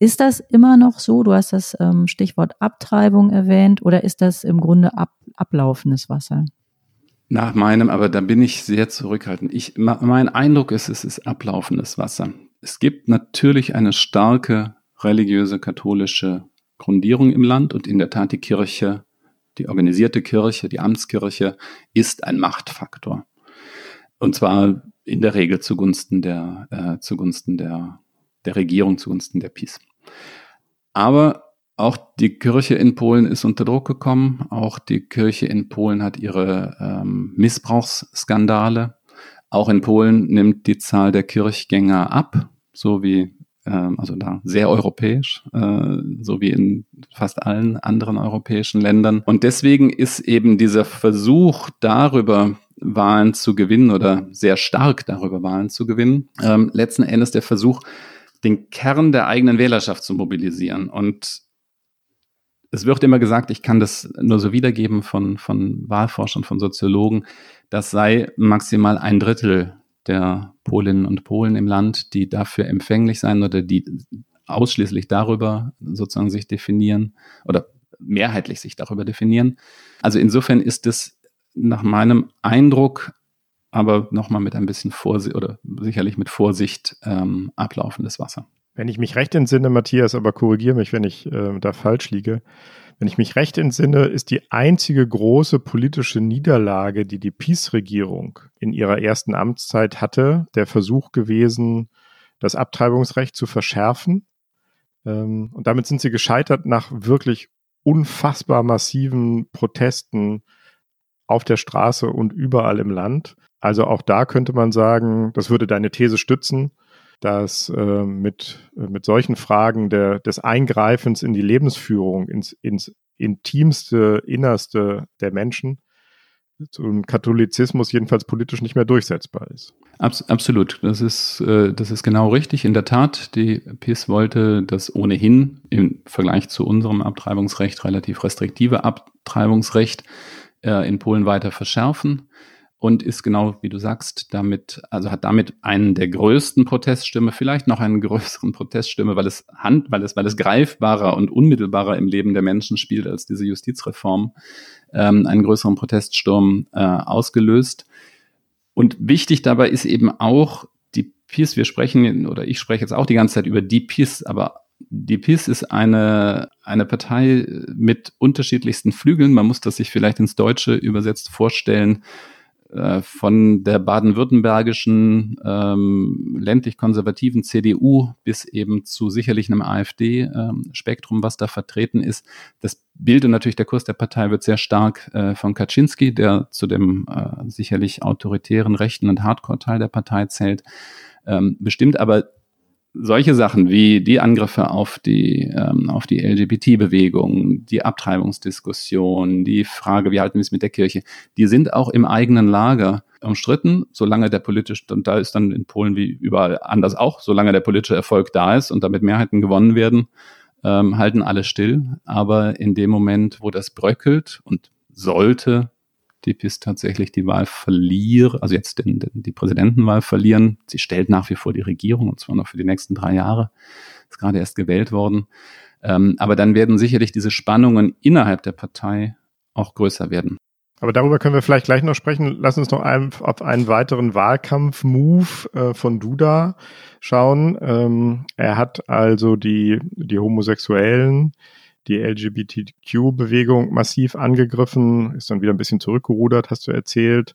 Ist das immer noch so? Du hast das ähm, Stichwort Abtreibung erwähnt oder ist das im Grunde ab, ablaufendes Wasser? Nach meinem, aber da bin ich sehr zurückhaltend. Ich, mein Eindruck ist, es ist ablaufendes Wasser. Es gibt natürlich eine starke religiöse katholische Grundierung im Land und in der Tat die Kirche, die organisierte Kirche, die Amtskirche ist ein Machtfaktor. Und zwar in der Regel zugunsten der, äh, zugunsten der, der Regierung, zugunsten der PiS. Aber auch die Kirche in Polen ist unter Druck gekommen. Auch die Kirche in Polen hat ihre ähm, Missbrauchsskandale. Auch in Polen nimmt die Zahl der Kirchgänger ab, so wie ähm, also da sehr europäisch, äh, so wie in fast allen anderen europäischen Ländern. Und deswegen ist eben dieser Versuch darüber Wahlen zu gewinnen oder sehr stark darüber Wahlen zu gewinnen, ähm, letzten Endes der Versuch, den Kern der eigenen Wählerschaft zu mobilisieren. Und es wird immer gesagt, ich kann das nur so wiedergeben von, von Wahlforschern, von Soziologen, das sei maximal ein Drittel der Polinnen und Polen im Land, die dafür empfänglich sein oder die ausschließlich darüber sozusagen sich definieren oder mehrheitlich sich darüber definieren. Also insofern ist es nach meinem Eindruck aber nochmal mit ein bisschen Vorsicht oder sicherlich mit Vorsicht ähm, ablaufendes Wasser. Wenn ich mich recht entsinne, Matthias, aber korrigiere mich, wenn ich äh, da falsch liege. Wenn ich mich recht entsinne, ist die einzige große politische Niederlage, die die Peace-Regierung in ihrer ersten Amtszeit hatte, der Versuch gewesen, das Abtreibungsrecht zu verschärfen. Ähm, und damit sind sie gescheitert nach wirklich unfassbar massiven Protesten auf der Straße und überall im Land. Also auch da könnte man sagen, das würde deine These stützen, dass äh, mit, mit solchen Fragen der, des Eingreifens in die Lebensführung, ins, ins intimste, innerste der Menschen, so ein Katholizismus jedenfalls politisch nicht mehr durchsetzbar ist. Abs absolut, das ist, äh, das ist genau richtig. In der Tat, die PIS wollte das ohnehin im Vergleich zu unserem Abtreibungsrecht relativ restriktive Abtreibungsrecht äh, in Polen weiter verschärfen und ist genau, wie du sagst, damit, also hat damit einen der größten Proteststimme, vielleicht noch einen größeren Proteststimme, weil es hand, weil es, weil es greifbarer und unmittelbarer im Leben der Menschen spielt als diese Justizreform, ähm, einen größeren Proteststurm äh, ausgelöst. Und wichtig dabei ist eben auch die PIS, wir sprechen, oder ich spreche jetzt auch die ganze Zeit über die PIS, aber die PIS ist eine, eine Partei mit unterschiedlichsten Flügeln. Man muss das sich vielleicht ins Deutsche übersetzt vorstellen äh, von der baden-württembergischen ähm, ländlich-konservativen CDU bis eben zu sicherlich einem AfD-Spektrum, ähm, was da vertreten ist. Das Bild und natürlich der Kurs der Partei wird sehr stark äh, von Kaczynski, der zu dem äh, sicherlich autoritären rechten und Hardcore-Teil der Partei zählt, ähm, bestimmt. Aber solche Sachen wie die Angriffe auf die, ähm, auf die LGBT-Bewegung, die Abtreibungsdiskussion, die Frage, wie halten wir es mit der Kirche, die sind auch im eigenen Lager umstritten, solange der politische, und da ist dann in Polen wie überall anders auch, solange der politische Erfolg da ist und damit Mehrheiten gewonnen werden, ähm, halten alle still. Aber in dem Moment, wo das bröckelt und sollte die PIS tatsächlich die Wahl verlieren, also jetzt den, den, die Präsidentenwahl verlieren. Sie stellt nach wie vor die Regierung, und zwar noch für die nächsten drei Jahre. Ist gerade erst gewählt worden. Ähm, aber dann werden sicherlich diese Spannungen innerhalb der Partei auch größer werden. Aber darüber können wir vielleicht gleich noch sprechen. Lass uns noch ein, auf einen weiteren Wahlkampf-Move äh, von Duda schauen. Ähm, er hat also die, die Homosexuellen, die LGBTQ-Bewegung massiv angegriffen, ist dann wieder ein bisschen zurückgerudert, hast du erzählt.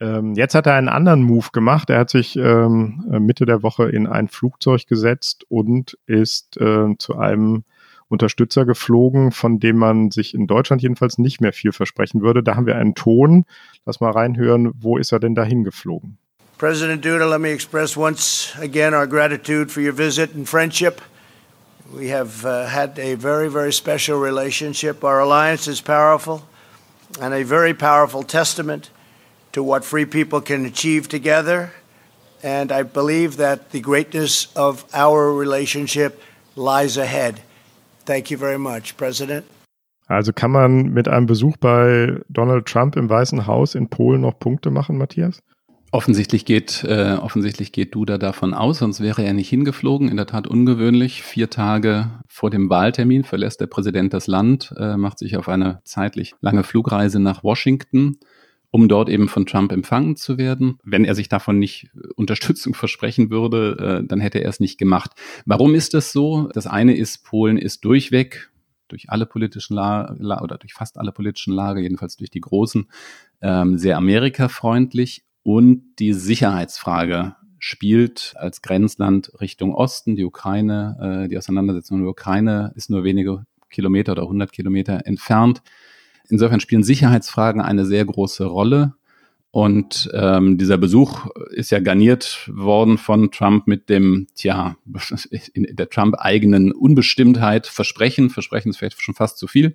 Ähm, jetzt hat er einen anderen Move gemacht. Er hat sich ähm, Mitte der Woche in ein Flugzeug gesetzt und ist äh, zu einem Unterstützer geflogen, von dem man sich in Deutschland jedenfalls nicht mehr viel versprechen würde. Da haben wir einen Ton. Lass mal reinhören, wo ist er denn dahin geflogen? President Duda, let me express once again our gratitude for your visit and friendship. We have uh, had a very, very special relationship. Our alliance is powerful and a very powerful testament to what free people can achieve together. And I believe that the greatness of our relationship lies ahead. Thank you very much, President. Also kann man mit einem Besuch bei Donald Trump im Weißen Haus in Polen noch Punkte machen, Matthias? Offensichtlich geht, äh, offensichtlich geht Duda davon aus, sonst wäre er nicht hingeflogen. In der Tat ungewöhnlich. Vier Tage vor dem Wahltermin verlässt der Präsident das Land, äh, macht sich auf eine zeitlich lange Flugreise nach Washington, um dort eben von Trump empfangen zu werden. Wenn er sich davon nicht Unterstützung versprechen würde, äh, dann hätte er es nicht gemacht. Warum ist das so? Das eine ist, Polen ist durchweg durch alle politischen Lager oder durch fast alle politischen Lager, jedenfalls durch die großen, ähm, sehr amerikafreundlich und die Sicherheitsfrage spielt als Grenzland Richtung Osten. Die Ukraine, äh, die Auseinandersetzung in der Ukraine ist nur wenige Kilometer oder 100 Kilometer entfernt. Insofern spielen Sicherheitsfragen eine sehr große Rolle. Und ähm, dieser Besuch ist ja garniert worden von Trump mit dem, tja, in der Trump-eigenen Unbestimmtheit Versprechen, Versprechen ist vielleicht schon fast zu viel,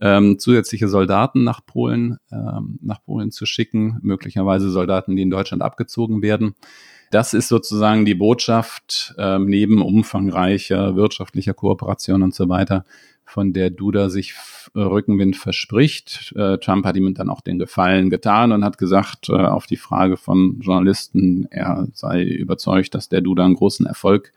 ähm, zusätzliche Soldaten nach Polen, ähm, nach Polen zu schicken, möglicherweise Soldaten, die in Deutschland abgezogen werden. Das ist sozusagen die Botschaft ähm, neben umfangreicher wirtschaftlicher Kooperation und so weiter, von der Duda sich äh, Rückenwind verspricht. Äh, Trump hat ihm dann auch den Gefallen getan und hat gesagt, äh, auf die Frage von Journalisten, er sei überzeugt, dass der Duda einen großen Erfolg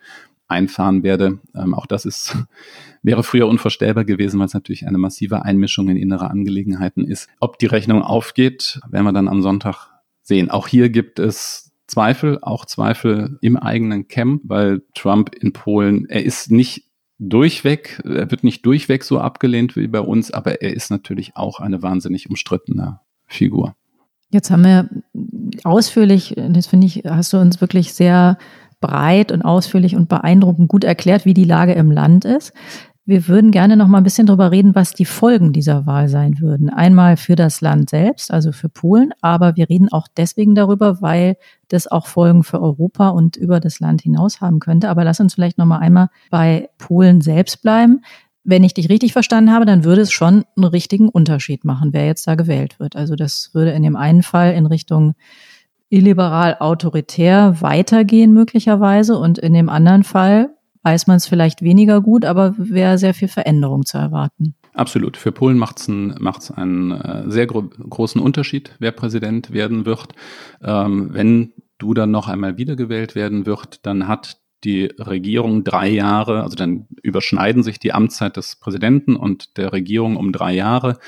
einfahren werde. Ähm, auch das ist, wäre früher unvorstellbar gewesen, weil es natürlich eine massive Einmischung in innere Angelegenheiten ist. Ob die Rechnung aufgeht, werden wir dann am Sonntag sehen. Auch hier gibt es Zweifel, auch Zweifel im eigenen Camp, weil Trump in Polen, er ist nicht durchweg, er wird nicht durchweg so abgelehnt wie bei uns, aber er ist natürlich auch eine wahnsinnig umstrittene Figur. Jetzt haben wir ausführlich, das finde ich, hast du uns wirklich sehr breit und ausführlich und beeindruckend gut erklärt, wie die Lage im Land ist. Wir würden gerne noch mal ein bisschen darüber reden, was die Folgen dieser Wahl sein würden. Einmal für das Land selbst, also für Polen, aber wir reden auch deswegen darüber, weil das auch Folgen für Europa und über das Land hinaus haben könnte. Aber lass uns vielleicht noch mal einmal bei Polen selbst bleiben. Wenn ich dich richtig verstanden habe, dann würde es schon einen richtigen Unterschied machen, wer jetzt da gewählt wird. Also das würde in dem einen Fall in Richtung illiberal autoritär weitergehen möglicherweise und in dem anderen Fall weiß man es vielleicht weniger gut, aber wäre sehr viel Veränderung zu erwarten. Absolut. Für Polen macht es einen, macht's einen äh, sehr gro großen Unterschied, wer Präsident werden wird. Ähm, wenn du dann noch einmal wiedergewählt werden wird, dann hat die Regierung drei Jahre, also dann überschneiden sich die Amtszeit des Präsidenten und der Regierung um drei Jahre,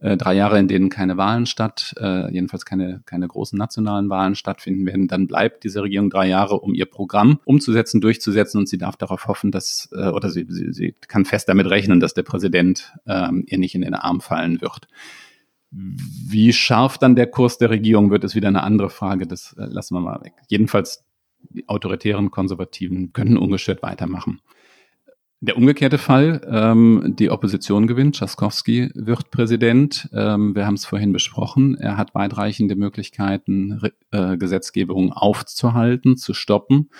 äh, drei Jahre, in denen keine Wahlen statt, äh, jedenfalls keine, keine großen nationalen Wahlen stattfinden werden, dann bleibt diese Regierung drei Jahre, um ihr Programm umzusetzen, durchzusetzen und sie darf darauf hoffen, dass, äh, oder sie, sie, sie kann fest damit rechnen, dass der Präsident ähm, ihr nicht in den Arm fallen wird. Wie scharf dann der Kurs der Regierung wird, ist wieder eine andere Frage. Das äh, lassen wir mal weg. Jedenfalls die autoritären Konservativen können ungestört weitermachen. Der umgekehrte Fall, ähm, die Opposition gewinnt, Tschaskowski wird Präsident. Ähm, wir haben es vorhin besprochen. Er hat weitreichende Möglichkeiten, äh, Gesetzgebung aufzuhalten, zu stoppen.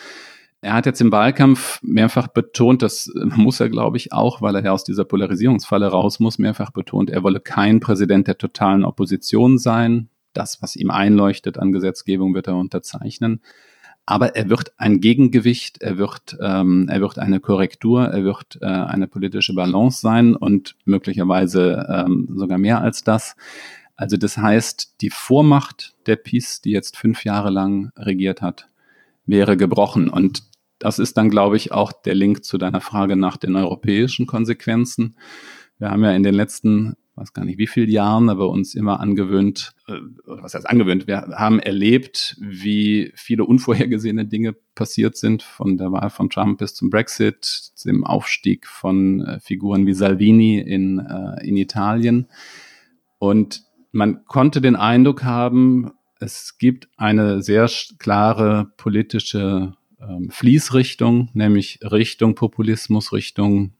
Er hat jetzt im Wahlkampf mehrfach betont, das muss er, glaube ich, auch, weil er ja aus dieser Polarisierungsfalle raus muss, mehrfach betont, er wolle kein Präsident der totalen Opposition sein. Das, was ihm einleuchtet an Gesetzgebung, wird er unterzeichnen aber er wird ein Gegengewicht, er wird, ähm, er wird eine Korrektur, er wird äh, eine politische Balance sein und möglicherweise ähm, sogar mehr als das. Also das heißt, die Vormacht der PiS, die jetzt fünf Jahre lang regiert hat, wäre gebrochen. Und das ist dann, glaube ich, auch der Link zu deiner Frage nach den europäischen Konsequenzen. Wir haben ja in den letzten, weiß gar nicht wie viele Jahren, aber uns immer angewöhnt, äh, was heißt angewöhnt, wir haben erlebt, wie viele unvorhergesehene Dinge passiert sind, von der Wahl von Trump bis zum Brexit, dem Aufstieg von äh, Figuren wie Salvini in, äh, in Italien. Und man konnte den Eindruck haben, es gibt eine sehr klare politische ähm, Fließrichtung, nämlich Richtung Populismus, Richtung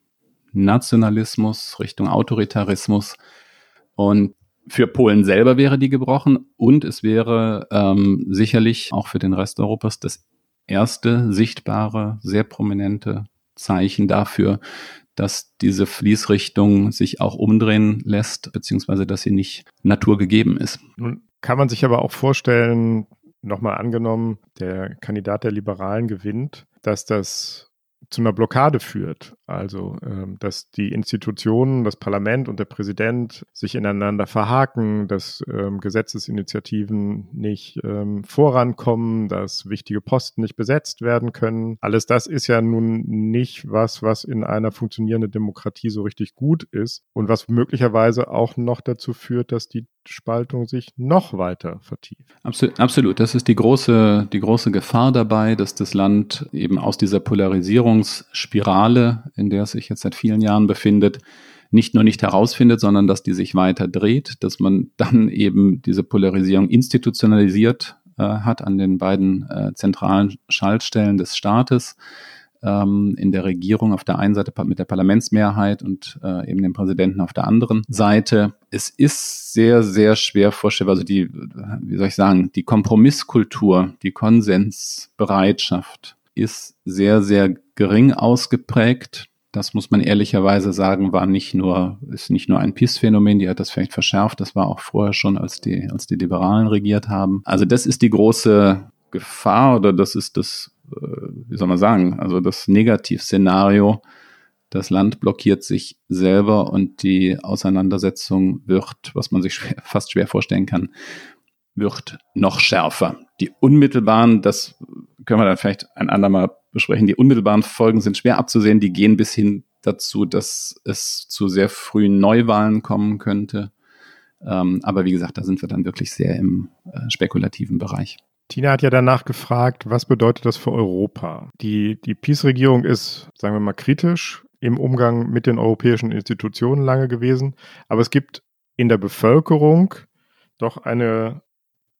Nationalismus, Richtung Autoritarismus. Und für Polen selber wäre die gebrochen und es wäre ähm, sicherlich auch für den Rest Europas das erste sichtbare, sehr prominente Zeichen dafür, dass diese Fließrichtung sich auch umdrehen lässt, beziehungsweise dass sie nicht naturgegeben ist. Nun kann man sich aber auch vorstellen, nochmal angenommen, der Kandidat der Liberalen gewinnt, dass das zu einer Blockade führt. Also, ähm, dass die Institutionen, das Parlament und der Präsident sich ineinander verhaken, dass ähm, Gesetzesinitiativen nicht ähm, vorankommen, dass wichtige Posten nicht besetzt werden können. Alles das ist ja nun nicht was, was in einer funktionierenden Demokratie so richtig gut ist und was möglicherweise auch noch dazu führt, dass die Spaltung sich noch weiter vertieft. Absolut. Das ist die große, die große Gefahr dabei, dass das Land eben aus dieser Polarisierungsspirale, in der es sich jetzt seit vielen Jahren befindet, nicht nur nicht herausfindet, sondern dass die sich weiter dreht, dass man dann eben diese Polarisierung institutionalisiert äh, hat an den beiden äh, zentralen Schaltstellen des Staates ähm, in der Regierung auf der einen Seite mit der Parlamentsmehrheit und äh, eben dem Präsidenten auf der anderen Seite. Es ist sehr, sehr schwer vorstellbar, also die, wie soll ich sagen, die Kompromisskultur, die Konsensbereitschaft ist sehr, sehr gering ausgeprägt. Das muss man ehrlicherweise sagen, war nicht nur, ist nicht nur ein PiS-Phänomen, die hat das vielleicht verschärft, das war auch vorher schon, als die, als die Liberalen regiert haben. Also das ist die große Gefahr oder das ist das wie soll man sagen, also das Negativszenario, das Land blockiert sich selber und die Auseinandersetzung wird, was man sich schwer, fast schwer vorstellen kann, wird noch schärfer. Die unmittelbaren, das können wir dann vielleicht ein andermal besprechen, die unmittelbaren Folgen sind schwer abzusehen, die gehen bis hin dazu, dass es zu sehr frühen Neuwahlen kommen könnte. Ähm, aber wie gesagt, da sind wir dann wirklich sehr im äh, spekulativen Bereich. Tina hat ja danach gefragt, was bedeutet das für Europa? Die, die Peace-Regierung ist, sagen wir mal, kritisch im Umgang mit den europäischen Institutionen lange gewesen, aber es gibt in der Bevölkerung doch eine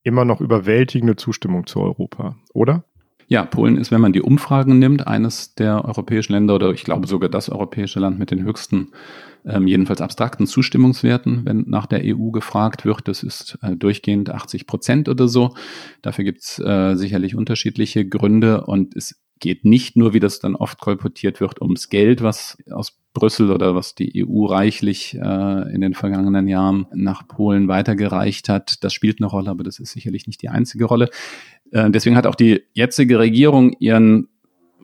immer noch überwältigende Zustimmung zu Europa, oder? Ja, Polen ist, wenn man die Umfragen nimmt, eines der europäischen Länder oder ich glaube sogar das europäische Land mit den höchsten ähm, jedenfalls abstrakten Zustimmungswerten, wenn nach der EU gefragt wird. Das ist äh, durchgehend 80 Prozent oder so. Dafür gibt's äh, sicherlich unterschiedliche Gründe und es geht nicht nur, wie das dann oft kolportiert wird, ums Geld, was aus Brüssel oder was die EU reichlich äh, in den vergangenen Jahren nach Polen weitergereicht hat. Das spielt eine Rolle, aber das ist sicherlich nicht die einzige Rolle. Äh, deswegen hat auch die jetzige Regierung ihren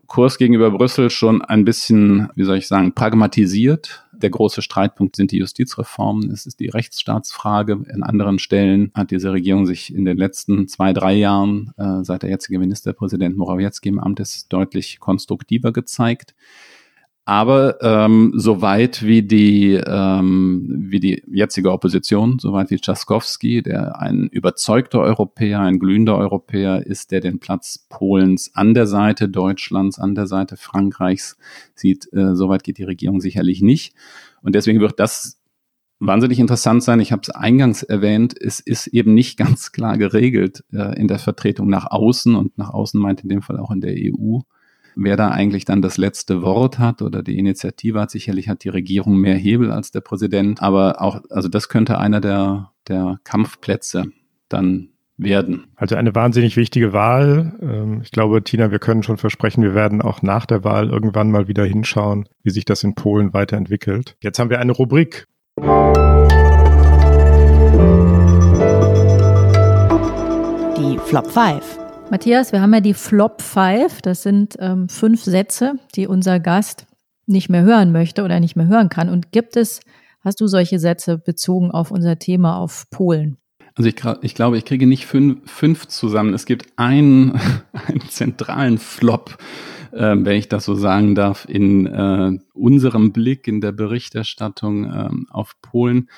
Kurs gegenüber Brüssel schon ein bisschen, wie soll ich sagen, pragmatisiert. Der große Streitpunkt sind die Justizreformen. Es ist die Rechtsstaatsfrage. In anderen Stellen hat diese Regierung sich in den letzten zwei, drei Jahren, äh, seit der jetzige Ministerpräsident Morawiecki im Amt ist, deutlich konstruktiver gezeigt. Aber ähm, soweit wie die, ähm, wie die jetzige Opposition, soweit wie Trzaskowski, der ein überzeugter Europäer, ein glühender Europäer ist, der den Platz Polens an der Seite Deutschlands, an der Seite Frankreichs sieht, äh, soweit geht die Regierung sicherlich nicht. Und deswegen wird das wahnsinnig interessant sein. Ich habe es eingangs erwähnt, es ist eben nicht ganz klar geregelt äh, in der Vertretung nach außen und nach außen meint in dem Fall auch in der EU wer da eigentlich dann das letzte Wort hat oder die Initiative hat. Sicherlich hat die Regierung mehr Hebel als der Präsident, aber auch, also das könnte einer der, der Kampfplätze dann werden. Also eine wahnsinnig wichtige Wahl. Ähm, ich glaube, Tina, wir können schon versprechen, wir werden auch nach der Wahl irgendwann mal wieder hinschauen, wie sich das in Polen weiterentwickelt. Jetzt haben wir eine Rubrik. Die Flop 5. Matthias, wir haben ja die Flop 5. Das sind ähm, fünf Sätze, die unser Gast nicht mehr hören möchte oder nicht mehr hören kann. Und gibt es Hast du solche Sätze bezogen auf unser Thema auf Polen? Also ich, ich glaube, ich kriege nicht fünf, fünf zusammen. Es gibt einen, einen zentralen Flop, äh, wenn ich das so sagen darf, in äh, unserem Blick in der Berichterstattung äh, auf Polen.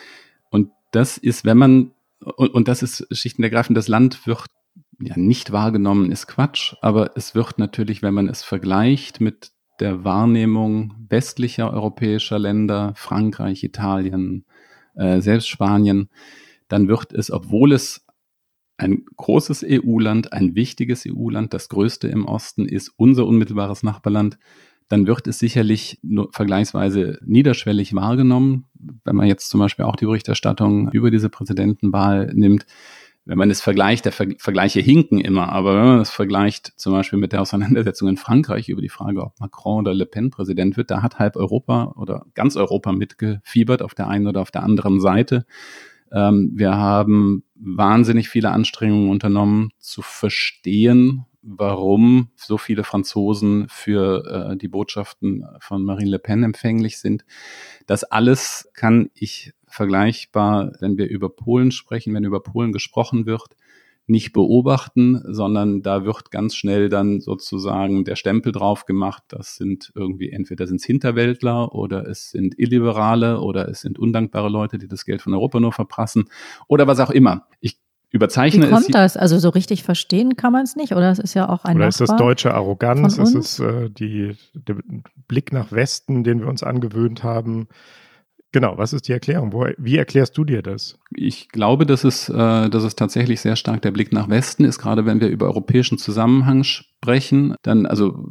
Und das ist, wenn man, und, und das ist schlicht und ergreifend, das Land wird ja nicht wahrgenommen, ist Quatsch, aber es wird natürlich, wenn man es vergleicht mit der Wahrnehmung westlicher europäischer Länder, Frankreich, Italien, äh, selbst Spanien, dann wird es, obwohl es ein großes EU-Land, ein wichtiges EU-Land, das größte im Osten ist, unser unmittelbares Nachbarland, dann wird es sicherlich nur vergleichsweise niederschwellig wahrgenommen. Wenn man jetzt zum Beispiel auch die Berichterstattung über diese Präsidentenwahl nimmt, wenn man es vergleicht, der Ver Vergleiche hinken immer, aber wenn man es vergleicht zum Beispiel mit der Auseinandersetzung in Frankreich über die Frage, ob Macron oder Le Pen Präsident wird, da hat halb Europa oder ganz Europa mitgefiebert auf der einen oder auf der anderen Seite. Ähm, wir haben wahnsinnig viele Anstrengungen unternommen zu verstehen, warum so viele Franzosen für äh, die Botschaften von Marine Le Pen empfänglich sind. Das alles kann ich vergleichbar, wenn wir über Polen sprechen, wenn über Polen gesprochen wird, nicht beobachten, sondern da wird ganz schnell dann sozusagen der Stempel drauf gemacht, das sind irgendwie entweder sind es Hinterwäldler oder es sind Illiberale oder es sind undankbare Leute, die das Geld von Europa nur verprassen oder was auch immer. Ich überzeichne Wie kommt es, das? Also so richtig verstehen kann man es nicht, oder es ist ja auch ein Oder ist das deutsche Arroganz? Ist es äh, die, der Blick nach Westen, den wir uns angewöhnt haben? Genau, was ist die Erklärung? Wo, wie erklärst du dir das? Ich glaube, dass es, äh, dass es tatsächlich sehr stark der Blick nach Westen ist, gerade wenn wir über europäischen Zusammenhang sprechen. Dann, also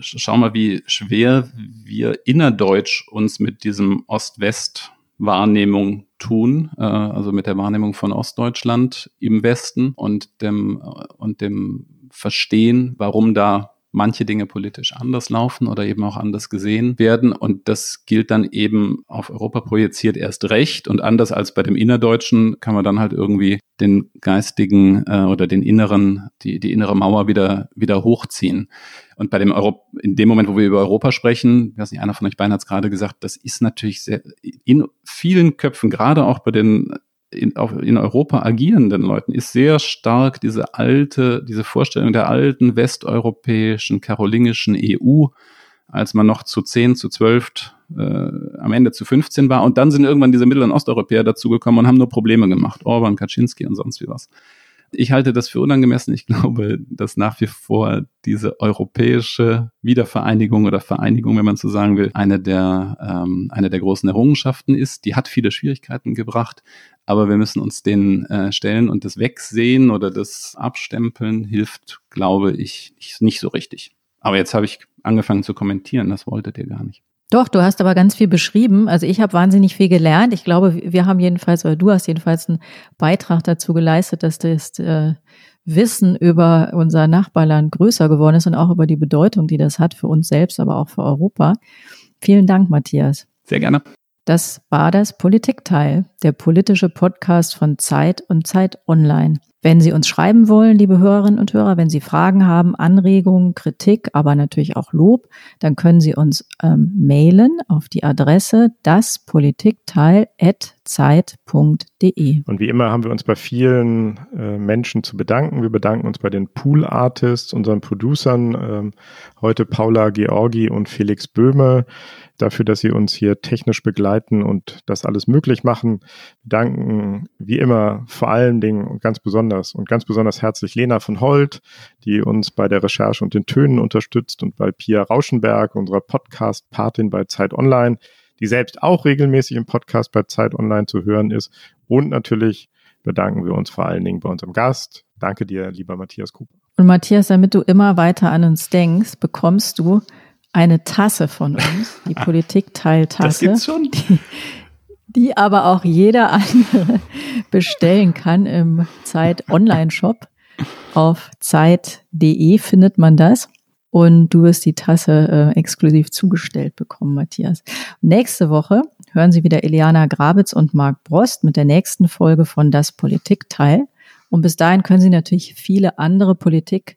schau mal, wie schwer wir innerdeutsch uns mit diesem Ost-West-Wahrnehmung tun, äh, also mit der Wahrnehmung von Ostdeutschland im Westen und dem, und dem Verstehen, warum da manche Dinge politisch anders laufen oder eben auch anders gesehen werden. Und das gilt dann eben auf Europa projiziert erst recht. Und anders als bei dem Innerdeutschen kann man dann halt irgendwie den geistigen äh, oder den inneren, die, die innere Mauer wieder, wieder hochziehen. Und bei dem Euro, in dem Moment, wo wir über Europa sprechen, ich weiß nicht, einer von euch beiden hat es gerade gesagt, das ist natürlich sehr, in vielen Köpfen, gerade auch bei den in, auf, in Europa agierenden Leuten ist sehr stark diese alte, diese Vorstellung der alten westeuropäischen, karolingischen EU, als man noch zu 10, zu 12, äh, am Ende zu 15 war. Und dann sind irgendwann diese Mittel- und Osteuropäer dazugekommen und haben nur Probleme gemacht. Orban, Kaczynski und sonst wie was. Ich halte das für unangemessen. Ich glaube, dass nach wie vor diese europäische Wiedervereinigung oder Vereinigung, wenn man so sagen will, eine der, ähm, eine der großen Errungenschaften ist. Die hat viele Schwierigkeiten gebracht, aber wir müssen uns den äh, stellen und das Wegsehen oder das Abstempeln hilft, glaube ich, nicht so richtig. Aber jetzt habe ich angefangen zu kommentieren, das wolltet ihr gar nicht. Doch, du hast aber ganz viel beschrieben. Also ich habe wahnsinnig viel gelernt. Ich glaube, wir haben jedenfalls, oder du hast jedenfalls einen Beitrag dazu geleistet, dass das äh, Wissen über unser Nachbarland größer geworden ist und auch über die Bedeutung, die das hat für uns selbst, aber auch für Europa. Vielen Dank, Matthias. Sehr gerne. Das war das Politikteil, der politische Podcast von Zeit und Zeit Online. Wenn Sie uns schreiben wollen, liebe Hörerinnen und Hörer, wenn Sie Fragen haben, Anregungen, Kritik, aber natürlich auch Lob, dann können Sie uns ähm, mailen auf die Adresse daspolitikteil.zeit.de. Und wie immer haben wir uns bei vielen äh, Menschen zu bedanken. Wir bedanken uns bei den Pool Artists, unseren Producern, ähm, heute Paula Georgi und Felix Böhme dafür, dass Sie uns hier technisch begleiten und das alles möglich machen. Wir danken wie immer vor allen Dingen und ganz besonders und ganz besonders herzlich Lena von Holt, die uns bei der Recherche und den Tönen unterstützt und bei Pia Rauschenberg, unserer Podcast-Patin bei Zeit Online, die selbst auch regelmäßig im Podcast bei Zeit Online zu hören ist. Und natürlich bedanken wir uns vor allen Dingen bei unserem Gast. Danke dir, lieber Matthias Cooper. Und Matthias, damit du immer weiter an uns denkst, bekommst du eine Tasse von uns, die Politikteiltasse. Das gibt's schon. Die, die aber auch jeder andere bestellen kann im Zeit Online Shop. Auf zeit.de findet man das. Und du wirst die Tasse äh, exklusiv zugestellt bekommen, Matthias. Nächste Woche hören Sie wieder Eliana Grabitz und Marc Brost mit der nächsten Folge von Das Politikteil. Und bis dahin können Sie natürlich viele andere Politik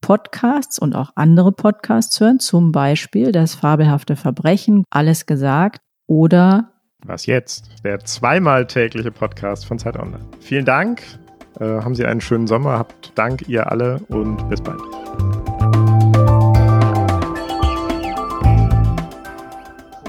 Podcasts und auch andere Podcasts hören, zum Beispiel das fabelhafte Verbrechen, alles gesagt oder Was jetzt? Der zweimal tägliche Podcast von Zeit Online. Vielen Dank. Äh, haben Sie einen schönen Sommer. Habt Dank ihr alle und bis bald.